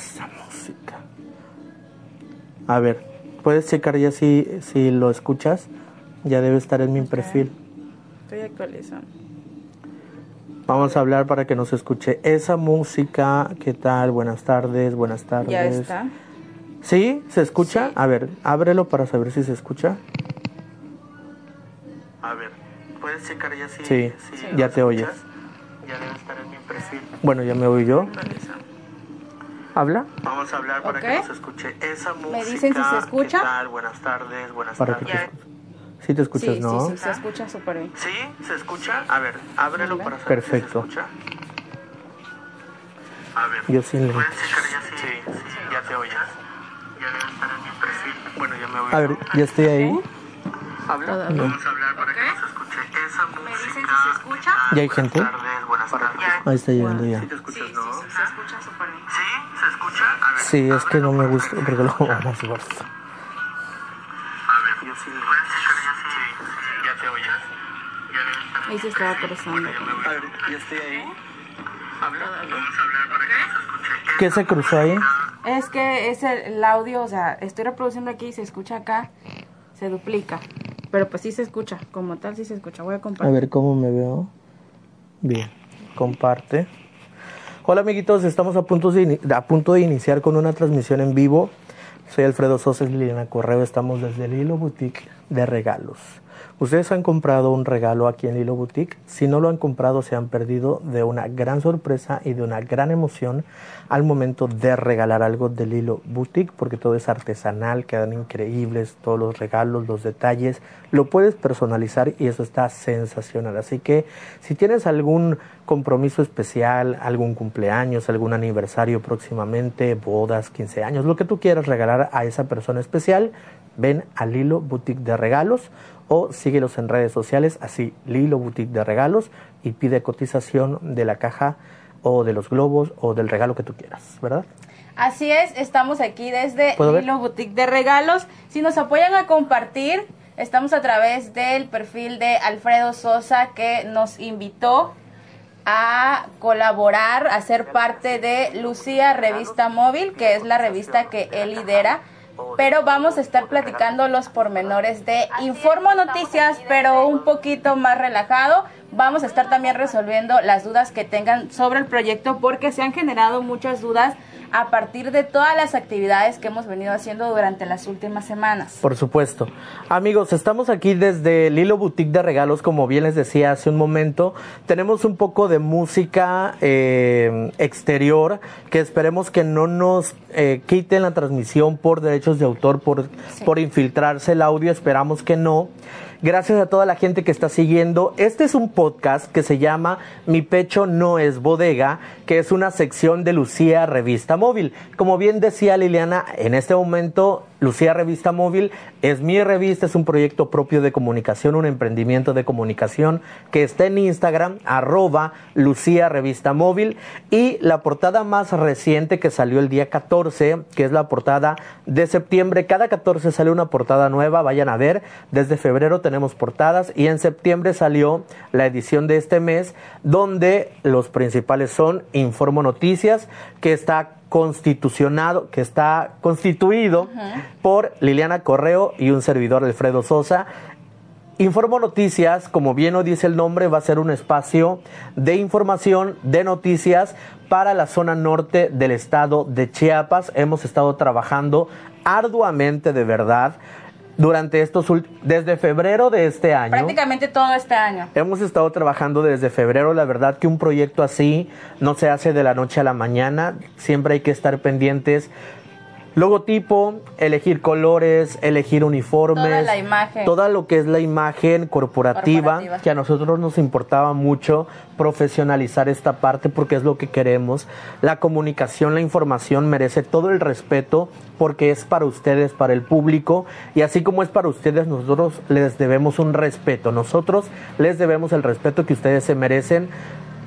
esa música. A ver, puedes checar ya si, si lo escuchas. Ya debe estar en mi perfil. Estoy actualizando. Vamos a hablar para que nos escuche esa música. ¿Qué tal? Buenas tardes, buenas tardes. Ya está. ¿Sí? ¿Se escucha? A ver, ábrelo para saber si se escucha. A ver, ¿puedes checar ya si, sí, ya te oyes. Ya debe estar en mi perfil. Bueno, ya me oí yo. ¿Habla? Vamos a hablar para que nos escuche esa música. ¿Me dicen si se escucha? ¿Qué tal? Buenas tardes, buenas tardes. Sí te escuchas, sí, ¿no? Sí, sí, se escucha súper bien. ¿Sí? ¿Se escucha? A ver, ábrelo para saber Perfecto. si se escucha. A ver. Yo sí le... ¿Puedes checar ya si, sí, sí, ya te oyes? Ya debe estar en mi perfil. Bueno, ya me voy. A ver, ¿ya estoy ahí? ¿Habla? No. Vamos a hablar para que nos escuche esa música. ¿Me dicen si se escucha? ¿Ya hay gente? Buenas tardes, buenas tardes. Ahí está llegando ya. ¿Sí te escuchas, sí, no? Sí, sí, se escucha súper bien. ¿Sí? ¿Se escucha? A ver, sí, es que no me gusta porque lo vamos a ver. Yo sí le... ¿Puedes checar ya si ya te oyes? Ya debe estar. Ahí se estaba cruzando. A ver, ¿ya estoy ahí? ¿Qué se cruzó ahí? Es que es el, el audio, o sea, estoy reproduciendo aquí, se escucha acá, se duplica. Pero pues sí se escucha, como tal sí se escucha. Voy a compartir. A ver cómo me veo. Bien, comparte. Hola amiguitos, estamos a punto de, a punto de iniciar con una transmisión en vivo. Soy Alfredo Sosa y Liliana Correo, estamos desde el Hilo Boutique de regalos. Ustedes han comprado un regalo aquí en Hilo Boutique. Si no lo han comprado, se han perdido de una gran sorpresa y de una gran emoción al momento de regalar algo del Hilo Boutique, porque todo es artesanal, quedan increíbles todos los regalos, los detalles. Lo puedes personalizar y eso está sensacional. Así que si tienes algún compromiso especial, algún cumpleaños, algún aniversario próximamente, bodas, 15 años, lo que tú quieras regalar a esa persona especial, ven a Lilo Boutique de Regalos o síguelos en redes sociales, así Lilo Boutique de Regalos y pide cotización de la caja o de los globos o del regalo que tú quieras, ¿verdad? Así es, estamos aquí desde Lilo Boutique de Regalos. Si nos apoyan a compartir, estamos a través del perfil de Alfredo Sosa que nos invitó a colaborar, a ser parte de Lucía Revista Móvil, que es la revista que él lidera pero vamos a estar platicando los pormenores de Informo Noticias, pero un poquito más relajado. Vamos a estar también resolviendo las dudas que tengan sobre el proyecto porque se han generado muchas dudas a partir de todas las actividades que hemos venido haciendo durante las últimas semanas. Por supuesto. Amigos, estamos aquí desde Lilo Boutique de Regalos, como bien les decía hace un momento. Tenemos un poco de música eh, exterior que esperemos que no nos eh, quiten la transmisión por derechos de autor, por, por infiltrarse el audio. Esperamos que no. Gracias a toda la gente que está siguiendo. Este es un podcast que se llama Mi pecho no es bodega, que es una sección de Lucía Revista Móvil. Como bien decía Liliana, en este momento Lucía Revista Móvil es mi revista, es un proyecto propio de comunicación, un emprendimiento de comunicación que está en Instagram, arroba Lucía Revista Móvil. Y la portada más reciente que salió el día 14, que es la portada de septiembre. Cada 14 sale una portada nueva, vayan a ver. Desde febrero tenemos portadas y en septiembre salió la edición de este mes, donde los principales son Informo Noticias, que está constitucionado, que está constituido por Liliana Correo y un servidor Alfredo Sosa. Informo Noticias, como bien lo dice el nombre, va a ser un espacio de información, de noticias para la zona norte del estado de Chiapas. Hemos estado trabajando arduamente, de verdad, durante estos desde febrero de este año. Prácticamente todo este año. Hemos estado trabajando desde febrero, la verdad que un proyecto así no se hace de la noche a la mañana, siempre hay que estar pendientes Logotipo, elegir colores, elegir uniformes. Toda la imagen. Toda lo que es la imagen corporativa, que a nosotros nos importaba mucho profesionalizar esta parte porque es lo que queremos. La comunicación, la información merece todo el respeto porque es para ustedes, para el público. Y así como es para ustedes, nosotros les debemos un respeto. Nosotros les debemos el respeto que ustedes se merecen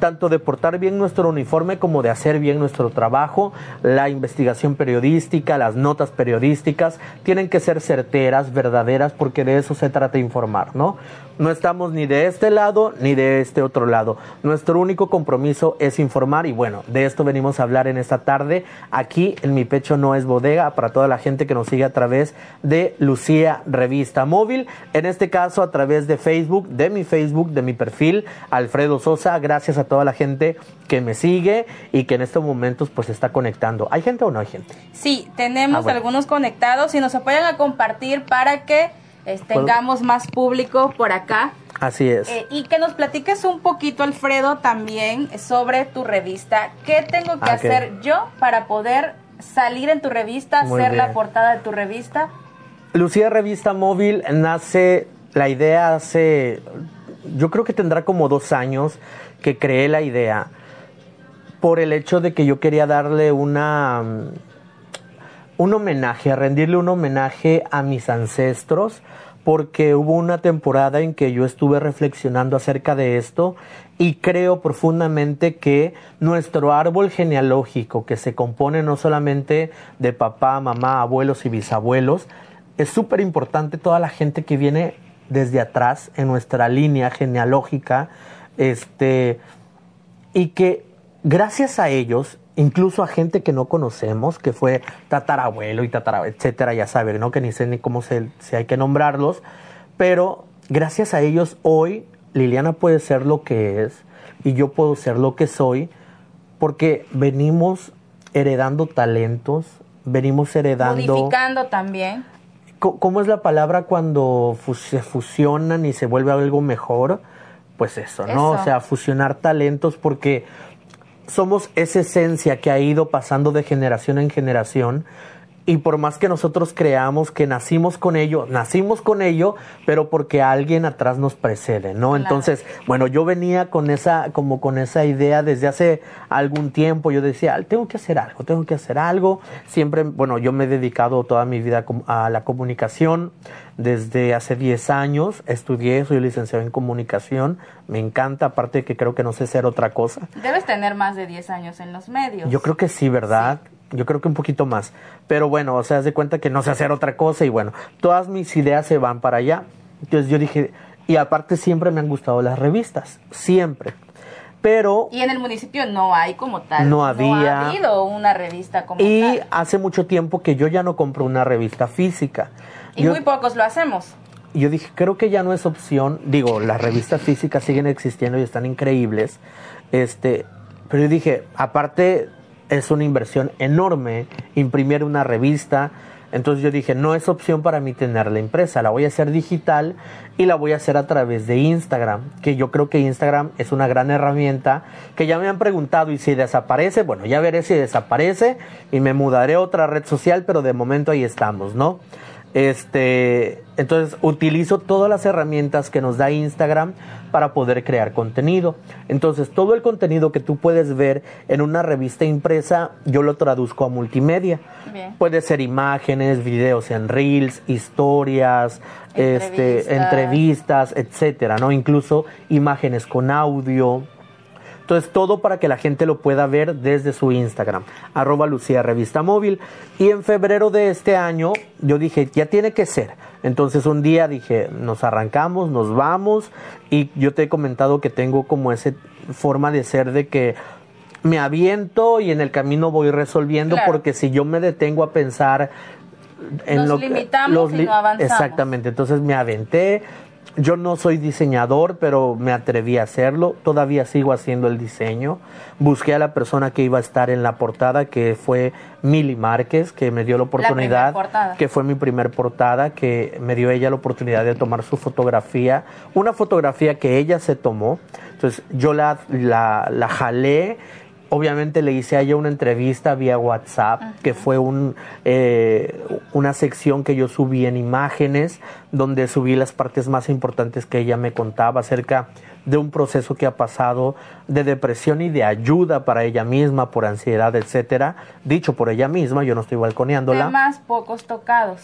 tanto de portar bien nuestro uniforme como de hacer bien nuestro trabajo. La investigación periodística, las notas periodísticas tienen que ser certeras, verdaderas, porque de eso se trata informar, ¿no? No estamos ni de este lado ni de este otro lado. Nuestro único compromiso es informar y bueno, de esto venimos a hablar en esta tarde. Aquí en Mi Pecho No es Bodega para toda la gente que nos sigue a través de Lucía Revista Móvil. En este caso a través de Facebook, de mi Facebook, de mi perfil, Alfredo Sosa. Gracias a toda la gente que me sigue y que en estos momentos pues está conectando. ¿Hay gente o no hay gente? Sí, tenemos ah, algunos conectados y nos apoyan a compartir para que tengamos más público por acá. Así es. Eh, y que nos platiques un poquito, Alfredo, también sobre tu revista. ¿Qué tengo que ah, hacer yo para poder salir en tu revista, ser la portada de tu revista? Lucía Revista Móvil nace, la idea hace, yo creo que tendrá como dos años que creé la idea por el hecho de que yo quería darle una un homenaje, a rendirle un homenaje a mis ancestros, porque hubo una temporada en que yo estuve reflexionando acerca de esto y creo profundamente que nuestro árbol genealógico, que se compone no solamente de papá, mamá, abuelos y bisabuelos, es súper importante toda la gente que viene desde atrás en nuestra línea genealógica, este, y que gracias a ellos incluso a gente que no conocemos, que fue tatarabuelo y tatara, etcétera, ya saben, ¿no? Que ni sé ni cómo se, si hay que nombrarlos, pero gracias a ellos hoy Liliana puede ser lo que es y yo puedo ser lo que soy porque venimos heredando talentos, venimos heredando... Modificando también. ¿Cómo es la palabra cuando se fusionan y se vuelve algo mejor? Pues eso, ¿no? O sea, fusionar talentos porque somos esa esencia que ha ido pasando de generación en generación y por más que nosotros creamos que nacimos con ello, nacimos con ello, pero porque alguien atrás nos precede, ¿no? Entonces, bueno, yo venía con esa, como con esa idea desde hace algún tiempo, yo decía, tengo que hacer algo, tengo que hacer algo. Siempre, bueno, yo me he dedicado toda mi vida a la comunicación, desde hace 10 años, estudié, soy licenciado en comunicación, me encanta, aparte de que creo que no sé ser otra cosa. Debes tener más de 10 años en los medios. Yo creo que sí, ¿verdad? Yo creo que un poquito más. Pero bueno, o sea, haz de cuenta que no sé hacer otra cosa y bueno, todas mis ideas se van para allá. Entonces yo dije, y aparte siempre me han gustado las revistas, siempre. Pero... Y en el municipio no hay como tal. No había. No ha habido una revista como y tal. Y hace mucho tiempo que yo ya no compro una revista física. Y muy pocos lo hacemos. Yo dije, creo que ya no es opción. Digo, las revistas físicas siguen existiendo y están increíbles. Este, pero yo dije, aparte es una inversión enorme imprimir una revista. Entonces yo dije, no es opción para mí tener la impresa, la voy a hacer digital y la voy a hacer a través de Instagram, que yo creo que Instagram es una gran herramienta, que ya me han preguntado y si desaparece, bueno, ya veré si desaparece y me mudaré a otra red social, pero de momento ahí estamos, ¿no? Este, entonces utilizo todas las herramientas que nos da Instagram para poder crear contenido. Entonces, todo el contenido que tú puedes ver en una revista impresa, yo lo traduzco a multimedia. Puede ser imágenes, videos en reels, historias, entrevistas. este, entrevistas, etcétera, ¿no? Incluso imágenes con audio. Entonces, todo para que la gente lo pueda ver desde su Instagram, arroba Lucía Revista Móvil. Y en febrero de este año, yo dije, ya tiene que ser. Entonces, un día dije, nos arrancamos, nos vamos. Y yo te he comentado que tengo como esa forma de ser de que me aviento y en el camino voy resolviendo, porque si yo me detengo a pensar en lo limitamos y no avanzamos. Exactamente, entonces me aventé, yo no soy diseñador, pero me atreví a hacerlo. Todavía sigo haciendo el diseño. Busqué a la persona que iba a estar en la portada, que fue Mili Márquez, que me dio la oportunidad, que fue mi primer portada, que me dio ella la oportunidad de tomar su fotografía, una fotografía que ella se tomó. Entonces yo la, la, la jalé obviamente le hice a ella una entrevista vía WhatsApp, que fue un, eh, una sección que yo subí en imágenes, donde subí las partes más importantes que ella me contaba acerca de un proceso que ha pasado de depresión y de ayuda para ella misma por ansiedad, etcétera, dicho por ella misma, yo no estoy balconeándola. Temas pocos tocados.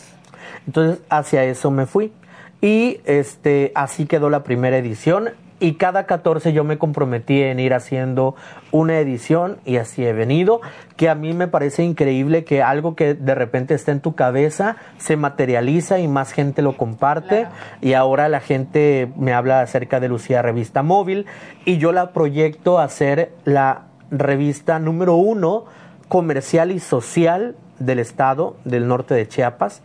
Entonces, hacia eso me fui. Y este así quedó la primera edición y cada 14 yo me comprometí en ir haciendo una edición y así he venido, que a mí me parece increíble que algo que de repente está en tu cabeza se materializa y más gente lo comparte y ahora la gente me habla acerca de Lucía Revista Móvil y yo la proyecto a ser la revista número uno comercial y social del estado del norte de Chiapas.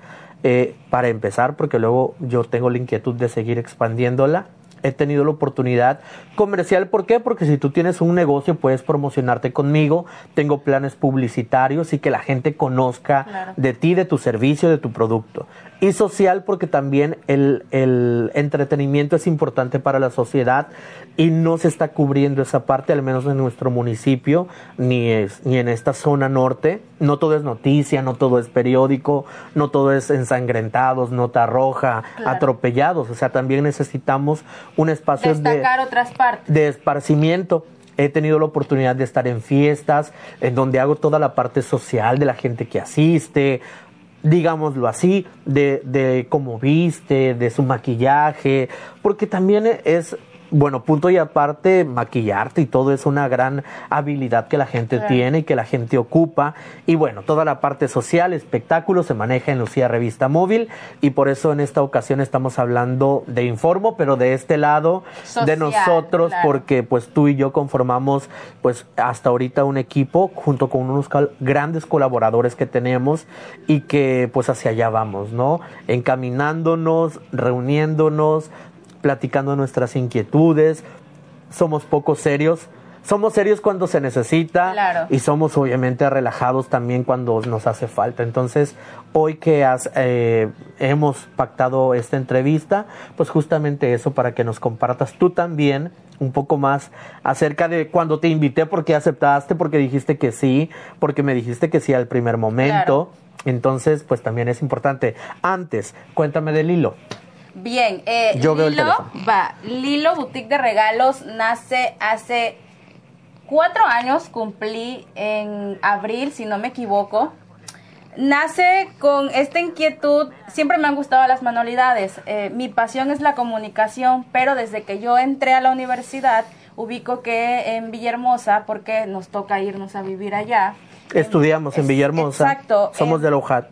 Eh, para empezar, porque luego yo tengo la inquietud de seguir expandiéndola he tenido la oportunidad comercial. ¿Por qué? Porque si tú tienes un negocio puedes promocionarte conmigo, tengo planes publicitarios y que la gente conozca de ti, de tu servicio, de tu producto. Y social porque también el, el entretenimiento es importante para la sociedad y no se está cubriendo esa parte, al menos en nuestro municipio, ni, es, ni en esta zona norte. No todo es noticia, no todo es periódico, no todo es ensangrentados, nota roja, atropellados. O sea, también necesitamos un espacio de, otras partes. de esparcimiento he tenido la oportunidad de estar en fiestas, en donde hago toda la parte social de la gente que asiste, digámoslo así, de, de cómo viste, de su maquillaje, porque también es bueno, punto y aparte, maquillarte y todo es una gran habilidad que la gente tiene y que la gente ocupa. Y bueno, toda la parte social, espectáculo, se maneja en Lucía Revista Móvil y por eso en esta ocasión estamos hablando de Informo, pero de este lado de nosotros, porque pues tú y yo conformamos pues hasta ahorita un equipo junto con unos grandes colaboradores que tenemos y que pues hacia allá vamos, ¿no? Encaminándonos, reuniéndonos, platicando nuestras inquietudes, somos poco serios. Somos serios cuando se necesita y somos obviamente relajados también cuando nos hace falta. Entonces, hoy que has, eh, hemos pactado esta entrevista, pues justamente eso para que nos compartas tú también un poco más acerca de cuando te invité, porque aceptaste, porque dijiste que sí, porque me dijiste que sí al primer momento. Entonces, pues también es importante. Antes, cuéntame del hilo. Bien, eh, Lilo, va, Lilo Boutique de Regalos nace hace cuatro años, cumplí en abril, si no me equivoco. Nace con esta inquietud, siempre me han gustado las manualidades, eh, mi pasión es la comunicación, pero desde que yo entré a la universidad, ubico que en Villahermosa, porque nos toca irnos a vivir allá. Estudiamos en, Villahermosa. Exacto. Somos de Lojat.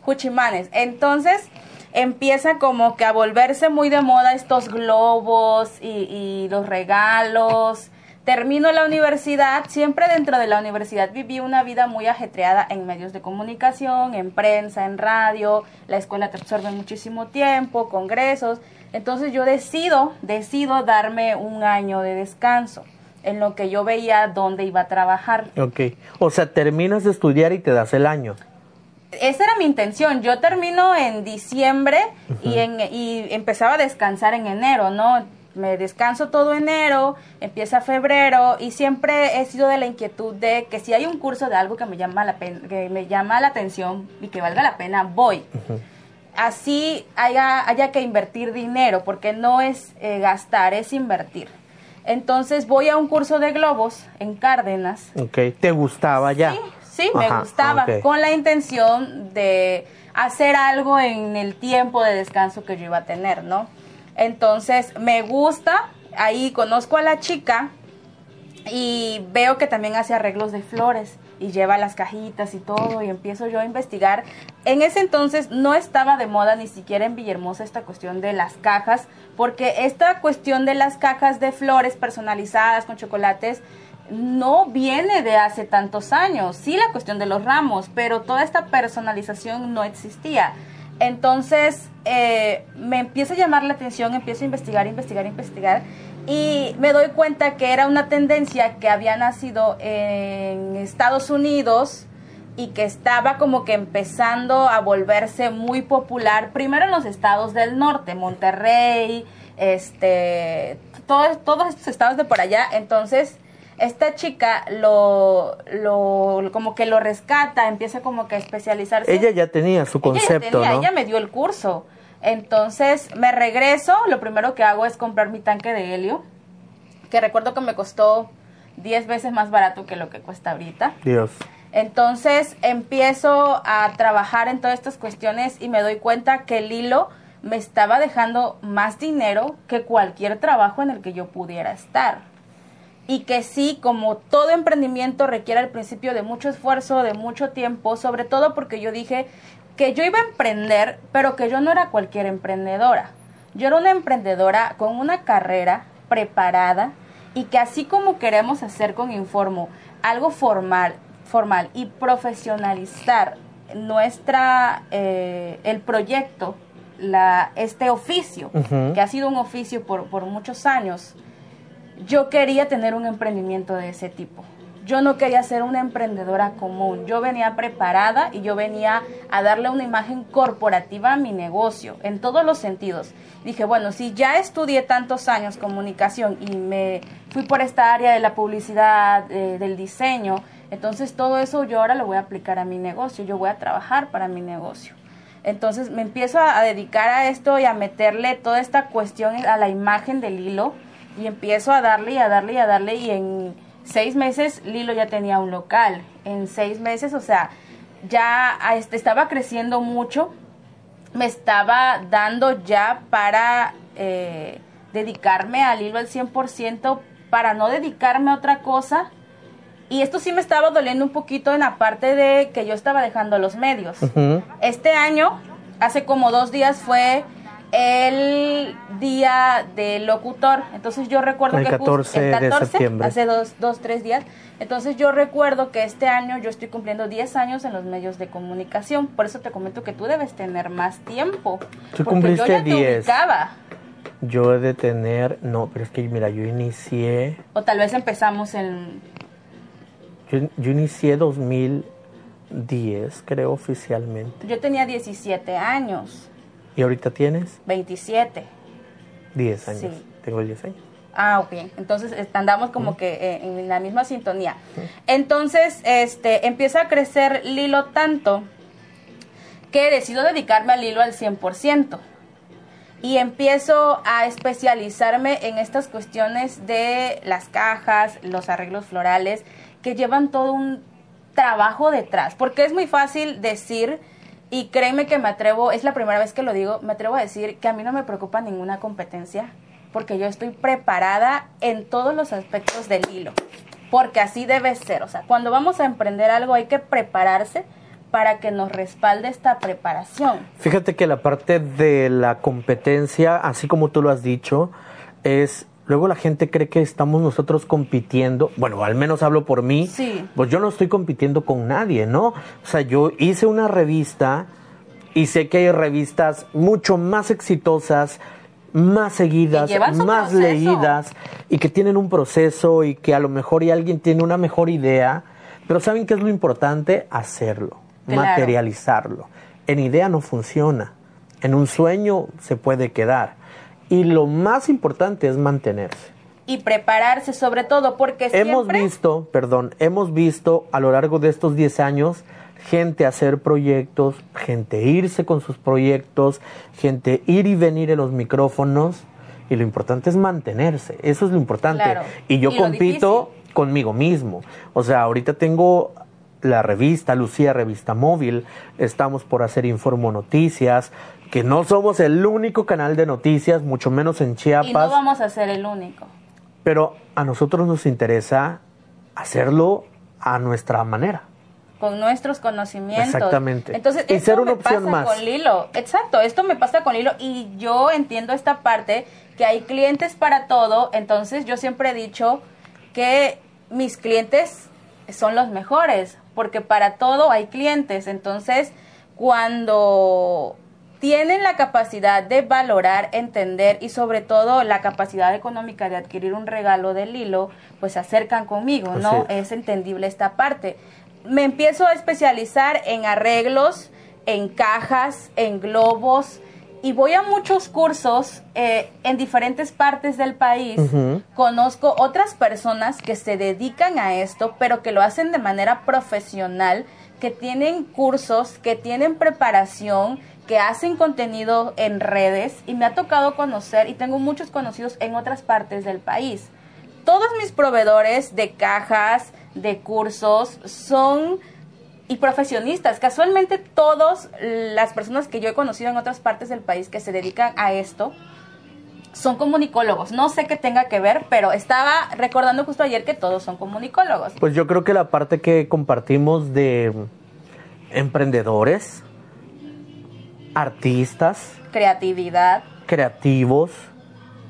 Juchimanes. Entonces, empieza como que a volverse muy de moda estos globos y, los regalos. Termino la universidad, siempre dentro de la universidad viví una vida muy ajetreada en medios de comunicación, en prensa, en radio, la escuela te absorbe muchísimo tiempo, congresos, entonces yo decido, decido darme un año de descanso en lo que yo veía dónde iba a trabajar. Ok, o sea, terminas de estudiar y te das el año esa era mi intención. Yo termino en diciembre y, en, y empezaba a descansar en enero, ¿no? Me descanso todo enero, empieza febrero y siempre he sido de la inquietud de que si hay un curso de algo que me llama la, que me llama la atención y que valga la pena, voy. Así haya, haya que invertir dinero, porque no es eh, gastar, es invertir. Entonces voy a un curso de globos en Cárdenas. Ok, ¿te gustaba ya? Sí, Sí, me gustaba, con la intención de hacer algo en el tiempo de descanso que yo iba a tener, ¿no? Entonces, me gusta, ahí conozco a la chica y veo que también hace arreglos de flores y lleva las cajitas y todo y empiezo yo a investigar. En ese entonces no estaba de moda ni siquiera en Villahermosa esta cuestión de las cajas, porque esta cuestión de las cajas de flores personalizadas con chocolates no viene de hace tantos años. Sí la cuestión de los ramos, pero toda esta personalización no existía. Entonces eh, me empieza a llamar la atención, empiezo a investigar, investigar, investigar y me doy cuenta que era una tendencia que había nacido en Estados Unidos y que estaba como que empezando a volverse muy popular, primero en los estados del norte, Monterrey, este, todos, todos estos estados de por allá. Entonces esta chica lo, lo, como que lo rescata, empieza como que a especializarse. Ella ya tenía su concepto, ella, ¿no? ella me dio el curso. Entonces me regreso, lo primero que hago es comprar mi tanque de helio, que recuerdo que me costó 10 veces más barato que lo que cuesta ahorita. Dios. Entonces empiezo a trabajar en todas estas cuestiones y me doy cuenta que el hilo me estaba dejando más dinero que cualquier trabajo en el que yo pudiera estar. Y que sí, como todo emprendimiento requiere al principio de mucho esfuerzo, de mucho tiempo, sobre todo porque yo dije que yo iba a emprender, pero que yo no era cualquier emprendedora. Yo era una emprendedora con una carrera preparada y que así como queremos hacer con Informo algo formal, formal y profesionalizar nuestra eh, el proyecto la, este oficio, que ha sido un oficio por, por muchos años, yo quería tener un emprendimiento de ese tipo. Yo no quería ser una emprendedora común. Yo venía preparada y yo venía a darle una imagen corporativa a mi negocio, en todos los sentidos. Dije, bueno, si ya estudié tantos años comunicación y me fui por esta área de la publicidad, eh, del diseño, entonces todo eso yo ahora lo voy a aplicar a mi negocio, yo voy a trabajar para mi negocio. Entonces me empiezo a, dedicar a esto y a meterle toda esta cuestión a la imagen del hilo y empiezo a darle y a darle y a darle y en seis meses Lilo ya tenía un local. En seis meses, o sea, ya este, estaba creciendo mucho, me estaba dando ya para eh, dedicarme al Lilo al 100%, para no dedicarme a otra cosa. Y esto sí me estaba doliendo un poquito en la parte de que yo estaba dejando los medios. Este año, hace como dos días, fue el día del locutor. Entonces yo recuerdo el que 14 el 14, de septiembre. hace dos, dos, tres días. Entonces yo recuerdo que este año yo estoy cumpliendo 10 años en los medios de comunicación. Por eso te comento que tú debes tener más tiempo. Tú cumpliste yo ya 10. yo he de tener, no, pero es que mira, yo inicié... O tal vez empezamos en... Yo, yo inicié 2010, creo oficialmente. Yo tenía 17 años. ¿Y ahorita tienes? 27. 10 años. Sí. Tengo 10 años. Ah, ok. Entonces andamos como que eh, en la misma sintonía. Entonces, este, empieza a crecer Lilo tanto que decido dedicarme al hilo al 100%. Y empiezo a especializarme en estas cuestiones de las cajas, los arreglos florales, que llevan todo un trabajo detrás. Porque es muy fácil decir y créeme que me atrevo, es la primera vez que lo digo, me atrevo a decir que a mí no me preocupa ninguna competencia, porque yo estoy preparada en todos los aspectos del hilo, porque así debe ser. O sea, cuando vamos a emprender algo hay que prepararse para que nos respalde esta preparación. Fíjate que la parte de la competencia, así como tú lo has dicho, es luego la gente cree que estamos nosotros compitiendo, bueno, al menos hablo por mí, sí. pues yo no estoy compitiendo con nadie, ¿no? O sea, yo hice una revista y sé que hay revistas mucho más exitosas, más seguidas, más leídas y que tienen un proceso y que a lo mejor y alguien tiene una mejor idea, pero ¿saben qué es lo importante? Hacerlo, materializarlo. En idea no funciona, en un sueño se puede quedar y lo más importante es mantenerse. Y prepararse sobre todo, porque Hemos visto, perdón, hemos visto a lo largo de estos 10 años gente hacer proyectos, gente irse con sus proyectos, gente ir y venir en los micrófonos y lo importante es mantenerse, eso es lo importante. Y yo compito conmigo mismo. O sea, ahorita tengo la revista, Lucía Revista Móvil, estamos por hacer Informo Noticias, que no somos el único canal de noticias, mucho menos en Chiapas. Y no vamos a ser el único. Pero a nosotros nos interesa hacerlo a nuestra manera. Con nuestros conocimientos. Exactamente. Entonces, y ser una opción más. con Lilo. Exacto, esto me pasa con Lilo y yo entiendo esta parte que hay clientes para todo, entonces yo siempre he dicho que mis clientes son los mejores, porque para todo hay clientes, entonces cuando tienen la capacidad de valorar, entender y sobre todo la capacidad económica de adquirir un regalo del hilo, pues se acercan conmigo, ¿no? Es. entendible esta parte. Me empiezo a especializar en arreglos, en cajas, en globos y voy a muchos cursos eh, en diferentes partes del país. Conozco otras personas que se dedican a esto, pero que lo hacen de manera profesional, que tienen cursos, que tienen preparación que hacen contenido en redes y me ha tocado conocer y tengo muchos conocidos en otras partes del país. Todos mis proveedores de cajas, de cursos, son y profesionistas. Casualmente todas las personas que yo he conocido en otras partes del país que se dedican a esto son comunicólogos. No sé qué tenga que ver, pero estaba recordando justo ayer que todos son comunicólogos. Pues yo creo que la parte que compartimos de emprendedores, artistas, creatividad, creativos,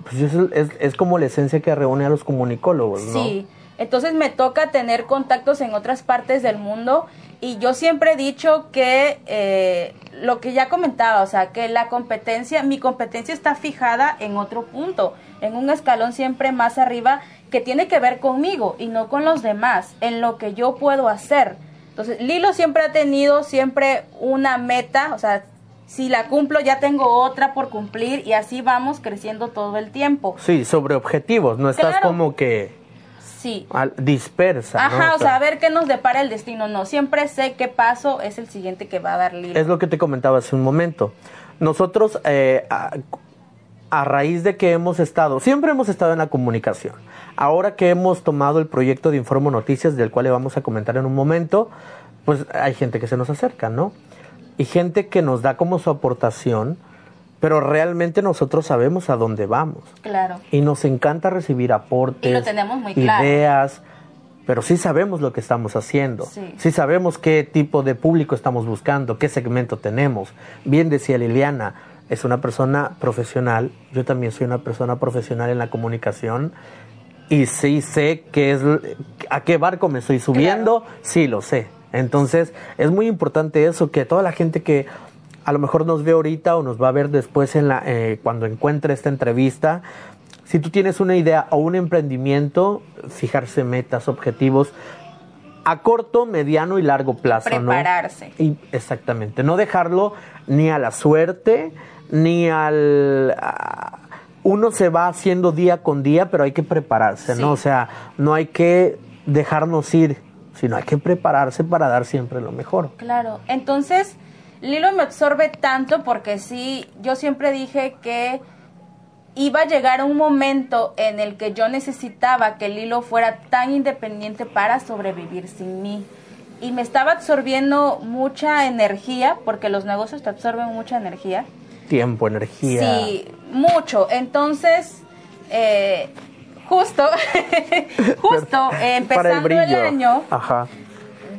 pues es, es, como la esencia que reúne a los comunicólogos, ¿no? Sí, entonces me toca tener contactos en otras partes del mundo y yo siempre he dicho que eh, lo que ya comentaba, o sea, que la competencia, mi competencia está fijada en otro punto, en un escalón siempre más arriba que tiene que ver conmigo y no con los demás, en lo que yo puedo hacer. Entonces, Lilo siempre ha tenido siempre una meta, o sea, si la cumplo ya tengo otra por cumplir y así vamos creciendo todo el tiempo. Sí, sobre objetivos, no estás como que sí. dispersa. Ajá, o, sea, a ver qué nos depara el destino, no, siempre sé qué paso es el siguiente que va a dar Lilo. Es lo que te comentaba hace un momento. Nosotros, eh, a, a raíz de que hemos estado, siempre hemos estado en la comunicación. Ahora que hemos tomado el proyecto de Informo Noticias, del cual le vamos a comentar en un momento, pues hay gente que se nos acerca, ¿no? Y gente que nos da como su aportación, pero realmente nosotros sabemos a dónde vamos. Claro. Y nos encanta recibir aportes, y lo tenemos muy claro. ideas, pero sí sabemos lo que estamos haciendo. Sí. sabemos qué tipo de público estamos buscando, qué segmento tenemos. Bien decía Liliana, es una persona profesional, yo también soy una persona profesional en la comunicación y sí sé qué es a qué barco me estoy subiendo, sí lo sé. Entonces, es muy importante eso, que toda la gente que a lo mejor nos ve ahorita o nos va a ver después en la, eh, cuando encuentre esta entrevista, si tú tienes una idea o un emprendimiento, fijarse metas, objetivos a corto, mediano y largo plazo. Prepararse. Y exactamente, no dejarlo ni a la suerte, ni al... uno se va haciendo día con día, pero hay que prepararse, ¿no? O sea, no hay que dejarnos ir sino hay que prepararse para dar siempre lo mejor. Claro, entonces Lilo me absorbe tanto porque sí, yo siempre dije que iba a llegar un momento en el que yo necesitaba que Lilo fuera tan independiente para sobrevivir sin mí. Y me estaba absorbiendo mucha energía, porque los negocios te absorben mucha energía. Tiempo, energía. Sí, mucho. Entonces, eh, justo, justo empezando el, año,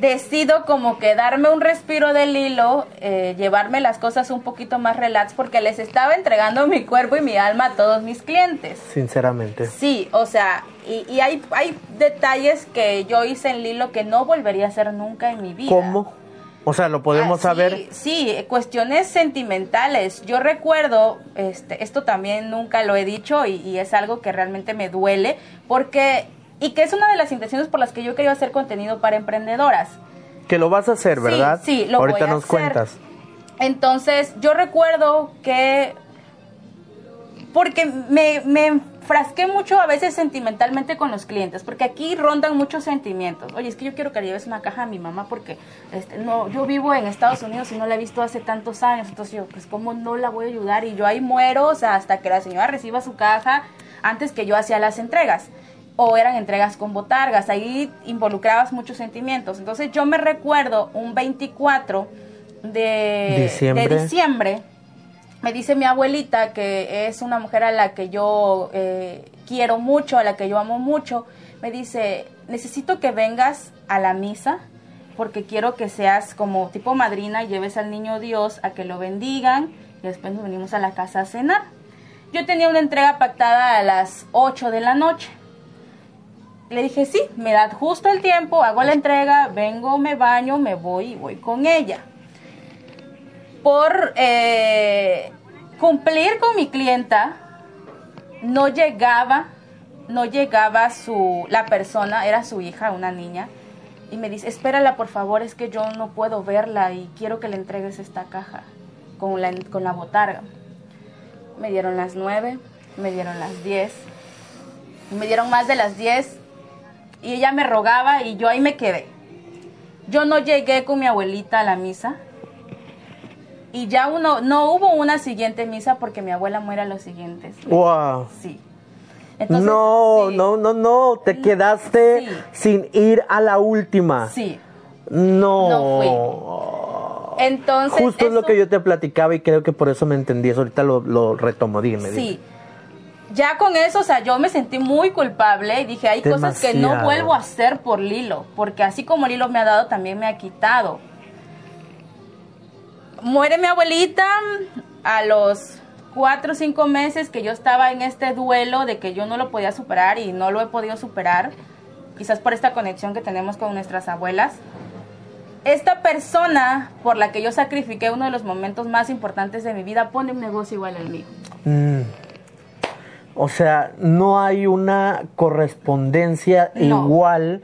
decido como que darme un respiro del hilo, eh, llevarme las cosas un poquito más relax porque les estaba entregando mi cuerpo y mi alma a todos mis clientes. Sinceramente. Sí, o sea, y, y hay, hay detalles que yo hice en Lilo que no volvería a hacer nunca en mi vida. ¿Cómo? O sea, lo podemos ah, saber. Sí, cuestiones sentimentales. Yo recuerdo, este, esto también nunca lo he dicho y, es algo que realmente me duele, porque, y que es una de las intenciones por las que yo quería hacer contenido para emprendedoras. Que lo vas a hacer, ¿verdad? Sí, lo Ahorita voy a nos cuentas. Entonces, yo recuerdo que, porque me, me frasqué mucho a veces sentimentalmente con los clientes, porque aquí rondan muchos sentimientos. Oye, es que yo quiero que le lleves una caja a mi mamá porque este, no, yo vivo en Estados Unidos y no la he visto hace tantos años, entonces yo, pues, ¿cómo no la voy a ayudar? Y yo ahí muero, o sea, hasta que la señora reciba su caja antes que yo hacía las entregas. O eran entregas con botargas, ahí involucrabas muchos sentimientos. Entonces yo me recuerdo un 24 de diciembre, de diciembre me dice mi abuelita, que es una mujer a la que yo eh, quiero mucho, a la que yo amo mucho, me dice, necesito que vengas a la misa porque quiero que seas como tipo madrina lleves al niño Dios a que lo bendigan y después nos venimos a la casa a cenar. Yo tenía una entrega pactada a las 8 de la noche. Le dije, sí, me da justo el tiempo, hago la entrega, vengo, me baño, me voy y voy con ella por eh, cumplir con mi clienta, no llegaba, no llegaba su, la persona, era su hija, una niña, y me dice, espérala por favor, es que yo no puedo verla y quiero que le entregues esta caja con la, con la botarga. Me dieron las nueve, me dieron las diez, me dieron más de las diez, y ella me rogaba y yo ahí me quedé. Yo no llegué con mi abuelita a la misa, y ya uno, no hubo una siguiente misa porque mi abuela muere a los siguientes. Wow. Sí. no, no, no, no, te quedaste sin ir a la última. Sí. No. No fui. Entonces. Justo es lo que yo te platicaba y creo que por eso me entendías. Ahorita lo, lo retomo, dime. Sí. Ya con eso, o sea, yo me sentí muy culpable y dije, hay cosas que no vuelvo a hacer por Lilo, porque así como Lilo me ha dado, también me ha quitado. Muere mi abuelita a los cuatro o cinco meses que yo estaba en este duelo de que yo no lo podía superar y no lo he podido superar, quizás por esta conexión que tenemos con nuestras abuelas. Esta persona por la que yo sacrifiqué uno de los momentos más importantes de mi vida pone un negocio igual al mío. Mm. O sea, no hay una correspondencia igual.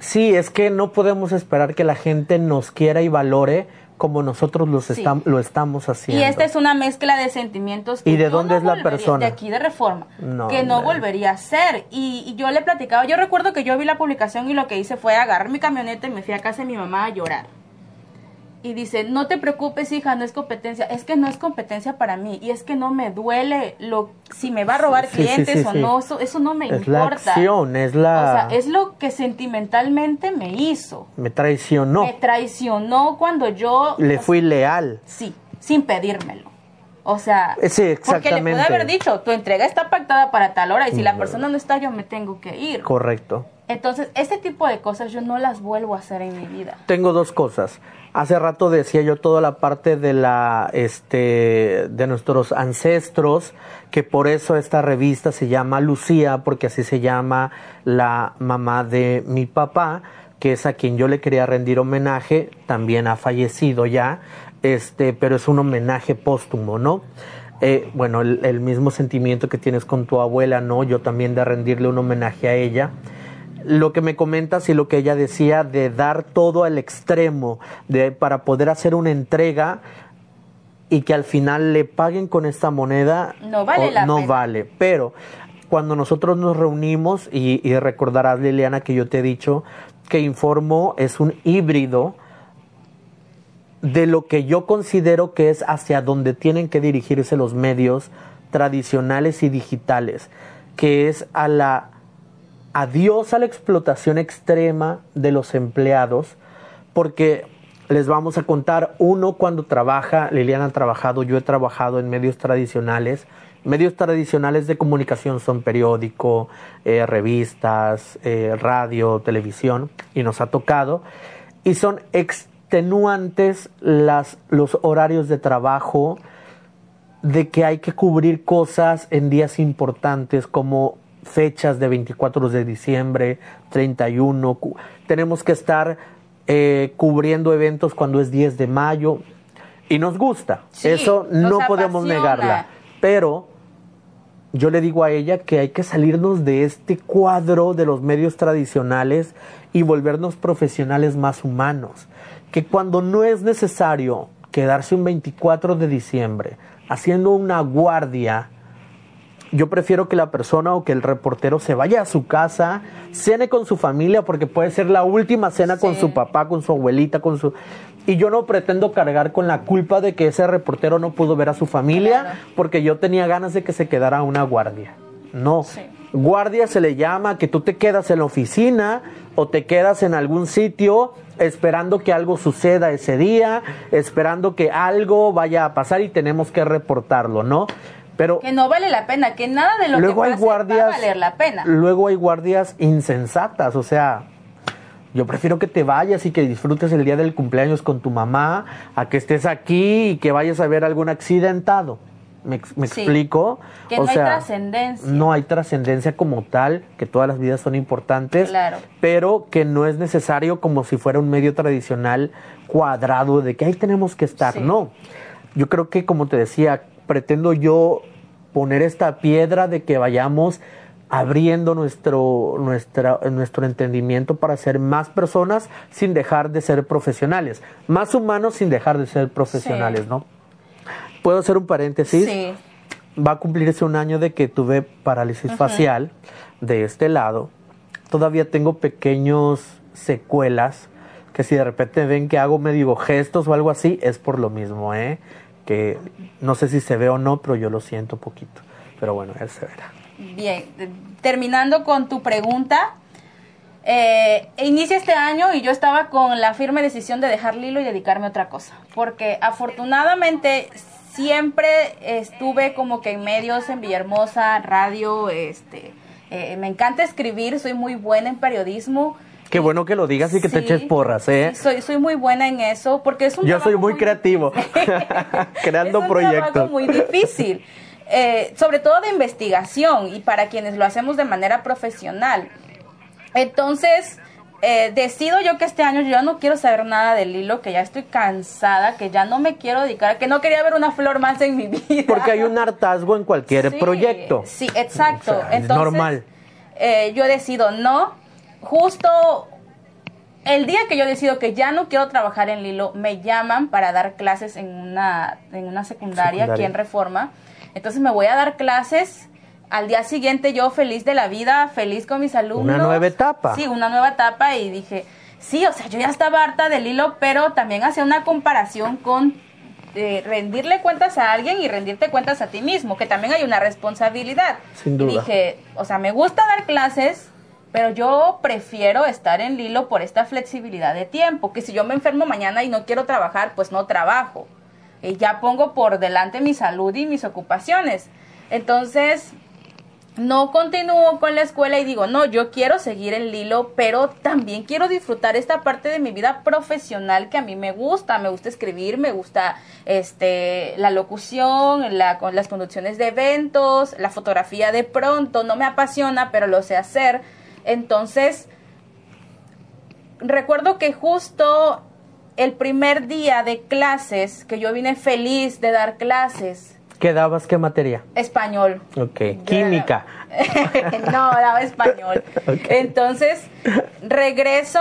Sí, es que no podemos esperar que la gente nos quiera y valore como nosotros los lo estamos haciendo. Y esta es una mezcla de sentimientos. ¿Y de dónde es la persona? De aquí de Reforma. que no volvería a ser. Y, y, yo le platicaba, yo recuerdo que yo vi la publicación y lo que hice fue agarrar mi camioneta y me fui a casa de mi mamá a llorar y dice, no te preocupes hija, no es competencia, es que no es competencia para mí y es que no me duele lo si me va a robar clientes o no, eso, eso no me es importa. La acción, es la... O sea, es lo que sentimentalmente me hizo. Me traicionó. Me traicionó cuando yo... Le fui leal. Sí, sin pedírmelo. O sea, sí, exactamente. porque le pude haber dicho, tu entrega está pactada para tal hora y si la persona no está, yo me tengo que ir. Correcto. Entonces, ese tipo de cosas yo no las vuelvo a hacer en mi vida. Tengo dos cosas. Hace rato decía yo toda la parte de la este de nuestros ancestros, que por eso esta revista se llama Lucía, porque así se llama la mamá de mi papá, que es a quien yo le quería rendir homenaje, también ha fallecido ya, este, pero es un homenaje póstumo, ¿no? Eh, bueno, el, el mismo sentimiento que tienes con tu abuela, ¿no? Yo también de rendirle un homenaje a ella lo que me comentas y lo que ella decía de dar todo al extremo de para poder hacer una entrega y que al final le paguen con esta moneda no vale no vale. Pero cuando nosotros nos reunimos y, y, recordarás Liliana que yo te he dicho que Informo es un híbrido de lo que yo considero que es hacia donde tienen que dirigirse los medios tradicionales y digitales que es a la adiós a la explotación extrema de los empleados, porque les vamos a contar, uno cuando trabaja, Liliana ha trabajado, yo he trabajado en medios tradicionales, medios tradicionales de comunicación son periódico, eh, revistas, eh, radio, televisión, y nos ha tocado, y son extenuantes las, los horarios de trabajo, de que hay que cubrir cosas en días importantes como fechas de 24 de diciembre, 31, tenemos que estar eh, cubriendo eventos cuando es 10 de mayo y nos gusta, eso no podemos negarla, pero yo le digo a ella que hay que salirnos de este cuadro de los medios tradicionales y volvernos profesionales más humanos, que cuando no es necesario quedarse un 24 de diciembre haciendo una guardia, yo prefiero que la persona o que el reportero se vaya a su casa, cene con su familia, porque puede ser la última cena con su papá, con su abuelita, con su... Y yo no pretendo cargar con la culpa de que ese reportero no pudo ver a su familia, porque yo tenía ganas de que se quedara una guardia. No. Guardia se le llama que tú te quedas en la oficina o te quedas en algún sitio esperando que algo suceda ese día, esperando que algo vaya a pasar y tenemos que reportarlo, ¿no? Que no vale la pena, que nada de lo luego que hay guardias, va a valer la pena. Luego hay guardias insensatas, o sea, yo prefiero que te vayas y que disfrutes el día del cumpleaños con tu mamá, a que estés aquí y que vayas a ver algún accidentado. ¿Me, explico? Que no hay trascendencia. No hay trascendencia como tal, que todas las vidas son importantes, pero que no es necesario como si fuera un medio tradicional cuadrado de que ahí tenemos que estar. No. Yo creo que, como te decía, pretendo yo poner esta piedra de que vayamos abriendo nuestro, nuestra, nuestro entendimiento para ser más personas sin dejar de ser profesionales, más humanos sin dejar de ser profesionales, ¿no? ¿Puedo hacer un paréntesis? Sí. Va a cumplirse un año de que tuve parálisis facial de este lado. Todavía tengo pequeños secuelas que si de repente ven que hago medio gestos o algo así, es por lo mismo, ¿eh? Que no sé si se ve o no, pero yo lo siento poquito. Pero bueno, él se verá. Bien, terminando con tu pregunta, Eh, inicia este año y yo estaba con la firme decisión de dejar Lilo y dedicarme a otra cosa, porque afortunadamente siempre estuve como que en medios, en Villahermosa, radio, este, eh, me encanta escribir, soy muy buena en periodismo. Qué bueno que lo digas y que te eches porras, ¿eh? soy, soy muy buena en eso porque es un Yo soy muy, creativo, creando es un proyectos. muy difícil, eh, sobre todo de investigación y para quienes lo hacemos de manera profesional. Entonces, eh, decido yo que este año yo no quiero saber nada del hilo, que ya estoy cansada, que ya no me quiero dedicar, que no quería ver una flor más en mi vida. Porque hay un hartazgo en cualquier proyecto. Sí, exacto. Entonces, normal. Eh, yo decido no. Justo el día que yo decido que ya no quiero trabajar en Lilo, me llaman para dar clases en una, en una secundaria, secundaria. aquí en Reforma. Entonces me voy a dar clases al día siguiente yo feliz de la vida, feliz con mis alumnos. Una nueva etapa. Sí, una nueva etapa y dije, sí, o sea, yo ya estaba harta del hilo, pero también hacía una comparación con eh, rendirle cuentas a alguien y rendirte cuentas a ti mismo, que también hay una responsabilidad. Sin duda. Y dije, o sea, me gusta dar clases, pero yo prefiero estar en Lilo por esta flexibilidad de tiempo, que si yo me enfermo mañana y no quiero trabajar, pues no trabajo. Y ya pongo por delante mi salud y mis ocupaciones. Entonces, no continúo con la escuela y digo, no, yo quiero seguir en Lilo, pero también quiero disfrutar esta parte de mi vida profesional que a mí me gusta, me gusta escribir, me gusta este la locución, la, las conducciones de eventos, la fotografía de pronto, no me apasiona, pero lo sé hacer. Entonces, recuerdo que justo el primer día de clases, que yo vine feliz de dar clases, ¿Qué dabas? ¿Qué materia? Español. Ok. Química. no, daba español. Entonces, regreso.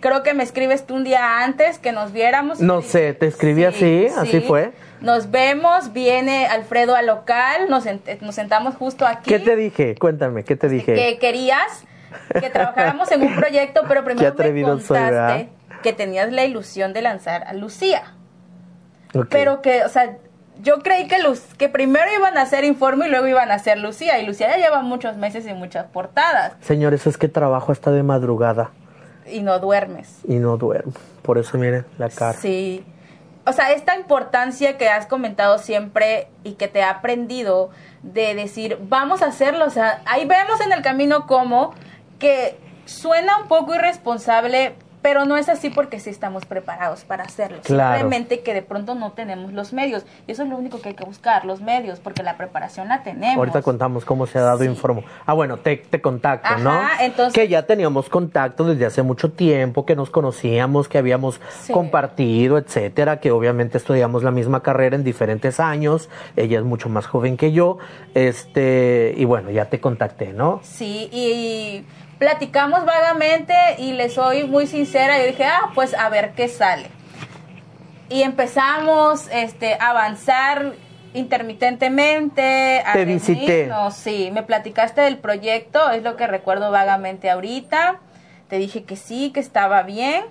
Creo que me escribes tú un día antes que nos viéramos. No sé, te escribí así, así fue. Nos vemos, viene Alfredo al local, nos, nos sentamos justo aquí. ¿Qué te dije? Cuéntame, ¿qué te dije? Que querías que trabajáramos en un proyecto, pero primero me contaste que tenías la ilusión de lanzar a Lucía. Pero que, o sea, yo creí que, Luz, que primero iban a hacer informe y luego iban a hacer Lucía. Y Lucía ya lleva muchos meses y muchas portadas. Señores, es que trabajo hasta de madrugada. Y no duermes. Y no duermo. Por eso miren la cara. Sí. O sea, esta importancia que has comentado siempre y que te ha aprendido de decir, vamos a hacerlo. O sea, ahí vemos en el camino cómo que suena un poco irresponsable, pero no es así porque sí estamos preparados para hacerlo. Simplemente que de pronto no tenemos los medios. Y eso es lo único que hay que buscar, los medios, porque la preparación la tenemos. Ahorita contamos cómo se ha dado informo. Ah, bueno, te, te contacto, ¿no? Entonces, que ya teníamos contacto desde hace mucho tiempo, que nos conocíamos, que habíamos compartido, etcétera, que obviamente estudiamos la misma carrera en diferentes años. Ella es mucho más joven que yo. Este, y bueno, ya te contacté, ¿no? Sí, y platicamos vagamente y le soy muy sincera, yo dije, ah, pues a ver qué sale. Y empezamos este, a avanzar intermitentemente. A Te visité. sí, me platicaste del proyecto, es lo que recuerdo vagamente ahorita. Te dije que sí, que estaba bien,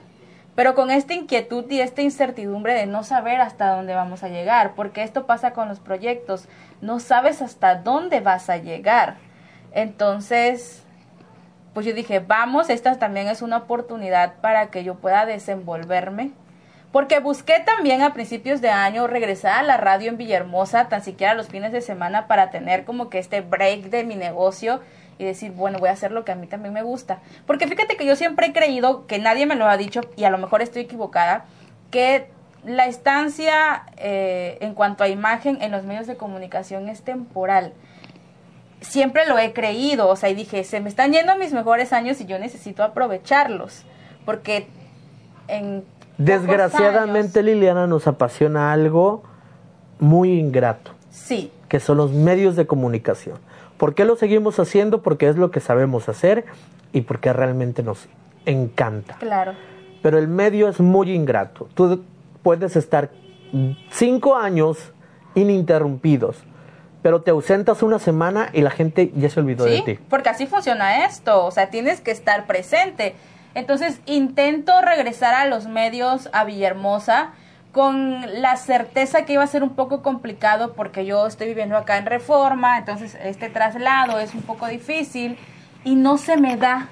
pero con esta inquietud y esta incertidumbre de no saber hasta dónde vamos a llegar, porque esto pasa con los proyectos, no sabes hasta dónde vas a llegar. Entonces, pues yo dije, vamos, esta también es una oportunidad para que yo pueda desenvolverme. Porque busqué también a principios de año regresar a la radio en Villahermosa, tan siquiera los fines de semana, para tener como que este break de mi negocio y decir, bueno, voy a hacer lo que a mí también me gusta. Porque fíjate que yo siempre he creído, que nadie me lo ha dicho, y a lo mejor estoy equivocada, que la estancia eh, en cuanto a imagen en los medios de comunicación es temporal siempre lo he creído, o sea, y dije, se me están yendo mis mejores años y yo necesito aprovecharlos, porque en... Desgraciadamente, Liliana, nos apasiona algo muy ingrato. Sí. Que son los medios de comunicación. ¿Por qué lo seguimos haciendo? Porque es lo que sabemos hacer y porque realmente nos encanta. Claro. Pero el medio es muy ingrato. Tú puedes estar cinco años ininterrumpidos pero te ausentas una semana y la gente ya se olvidó de ti. Porque así funciona esto, o sea, tienes que estar presente. Entonces, intento regresar a los medios a Villahermosa con la certeza que iba a ser un poco complicado porque yo estoy viviendo acá en Reforma, entonces este traslado es un poco difícil y no se me da.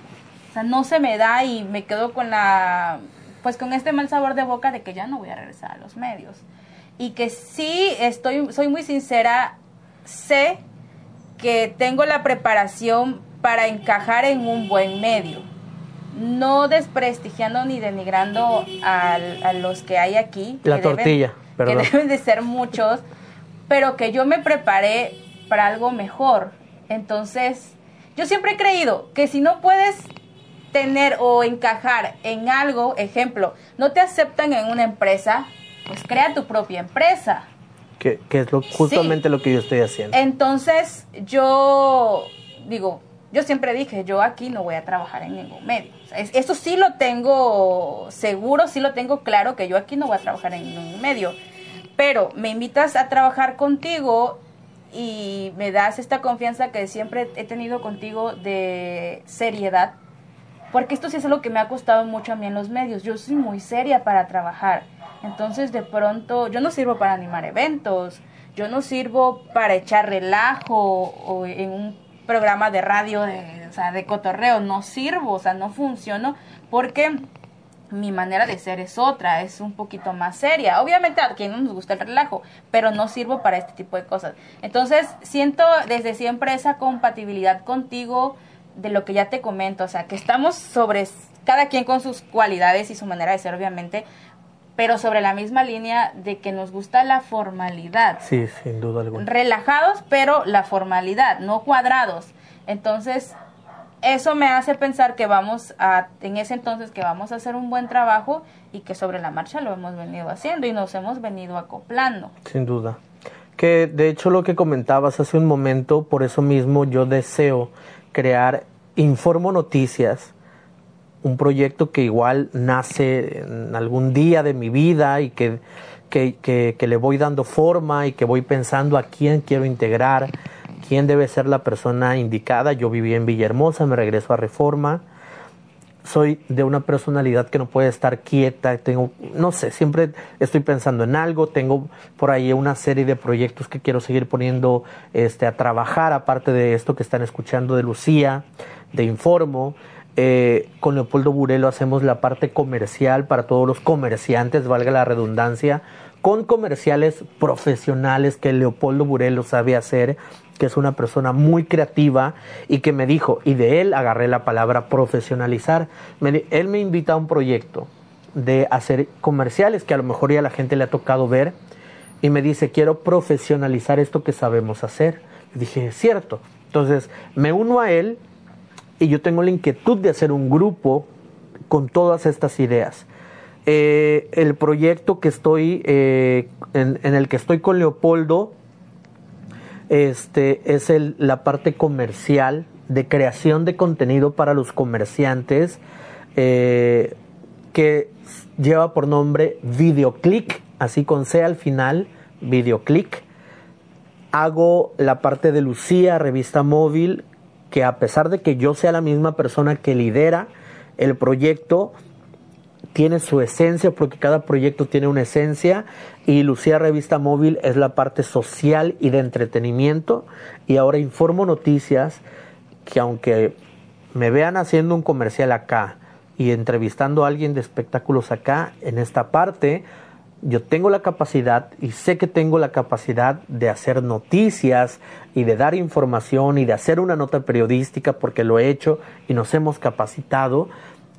sea, no se me da y me quedo con la, pues con este mal sabor de boca de que ya no voy a regresar a los medios. Y que sí, estoy, soy muy sincera, sé que tengo la preparación para encajar en un buen medio. No desprestigiando ni denigrando a, los que hay aquí. La tortilla, Que deben de ser muchos, pero que yo me preparé para algo mejor. Entonces, yo siempre he creído que si no puedes tener o encajar en algo, ejemplo, no te aceptan en una empresa, pues crea tu propia empresa. Que, es lo, justamente lo que yo estoy haciendo. Entonces, yo digo, yo siempre dije, yo aquí no voy a trabajar en ningún medio. eso sí lo tengo seguro, sí lo tengo claro, que yo aquí no voy a trabajar en ningún medio. Pero me invitas a trabajar contigo y me das esta confianza que siempre he tenido contigo de seriedad, porque esto sí es algo que me ha costado mucho a mí en los medios. Yo soy muy seria para trabajar. Entonces, de pronto, yo no sirvo para animar eventos, yo no sirvo para echar relajo o en un programa de radio de, o sea, de cotorreo, no sirvo, o sea, no funciono porque mi manera de ser es otra, es un poquito más seria. Obviamente a quien no nos gusta el relajo, pero no sirvo para este tipo de cosas. Entonces, siento desde siempre esa compatibilidad contigo de lo que ya te comento, o sea, que estamos sobre cada quien con sus cualidades y su manera de ser, obviamente, pero sobre la misma línea de que nos gusta la formalidad. Sí, sin duda alguna. Relajados, pero la formalidad, no cuadrados. Entonces, eso me hace pensar que vamos a, en ese entonces, que vamos a hacer un buen trabajo y que sobre la marcha lo hemos venido haciendo y nos hemos venido acoplando. Sin duda. Que de hecho lo que comentabas hace un momento, por eso mismo yo deseo crear Informo Noticias, un proyecto que igual nace en algún día de mi vida y que, que, que, le voy dando forma y que voy pensando a quién quiero integrar, quién debe ser la persona indicada. Yo viví en Villahermosa, me regreso a Reforma. Soy de una personalidad que no puede estar quieta, tengo, no sé, siempre estoy pensando en algo, tengo por ahí una serie de proyectos que quiero seguir poniendo este, a trabajar, aparte de esto que están escuchando de Lucía, de Informo. Eh, con Leopoldo Burelo hacemos la parte comercial para todos los comerciantes, valga la redundancia, con comerciales profesionales que Leopoldo Burelo sabe hacer, que es una persona muy creativa y que me dijo, y de él agarré la palabra profesionalizar, él me invita a un proyecto de hacer comerciales que a lo mejor ya la gente le ha tocado ver y me dice, quiero profesionalizar esto que sabemos hacer. Y dije, es cierto. Entonces me uno a él y yo tengo la inquietud de hacer un grupo con todas estas ideas. Eh, el proyecto que estoy, eh, en, el que estoy con Leopoldo, este, es el, la parte comercial de creación de contenido para los comerciantes, eh, que lleva por nombre Videoclick, así con C al final, Videoclick. Hago la parte de Lucía, revista móvil, que a pesar de que yo sea la misma persona que lidera el proyecto, tiene su esencia, porque cada proyecto tiene una esencia, y Lucía Revista Móvil es la parte social y de entretenimiento, y ahora informo noticias que aunque me vean haciendo un comercial acá y entrevistando a alguien de espectáculos acá, en esta parte, yo tengo la capacidad y sé que tengo la capacidad de hacer noticias y de dar información y de hacer una nota periodística porque lo he hecho y nos hemos capacitado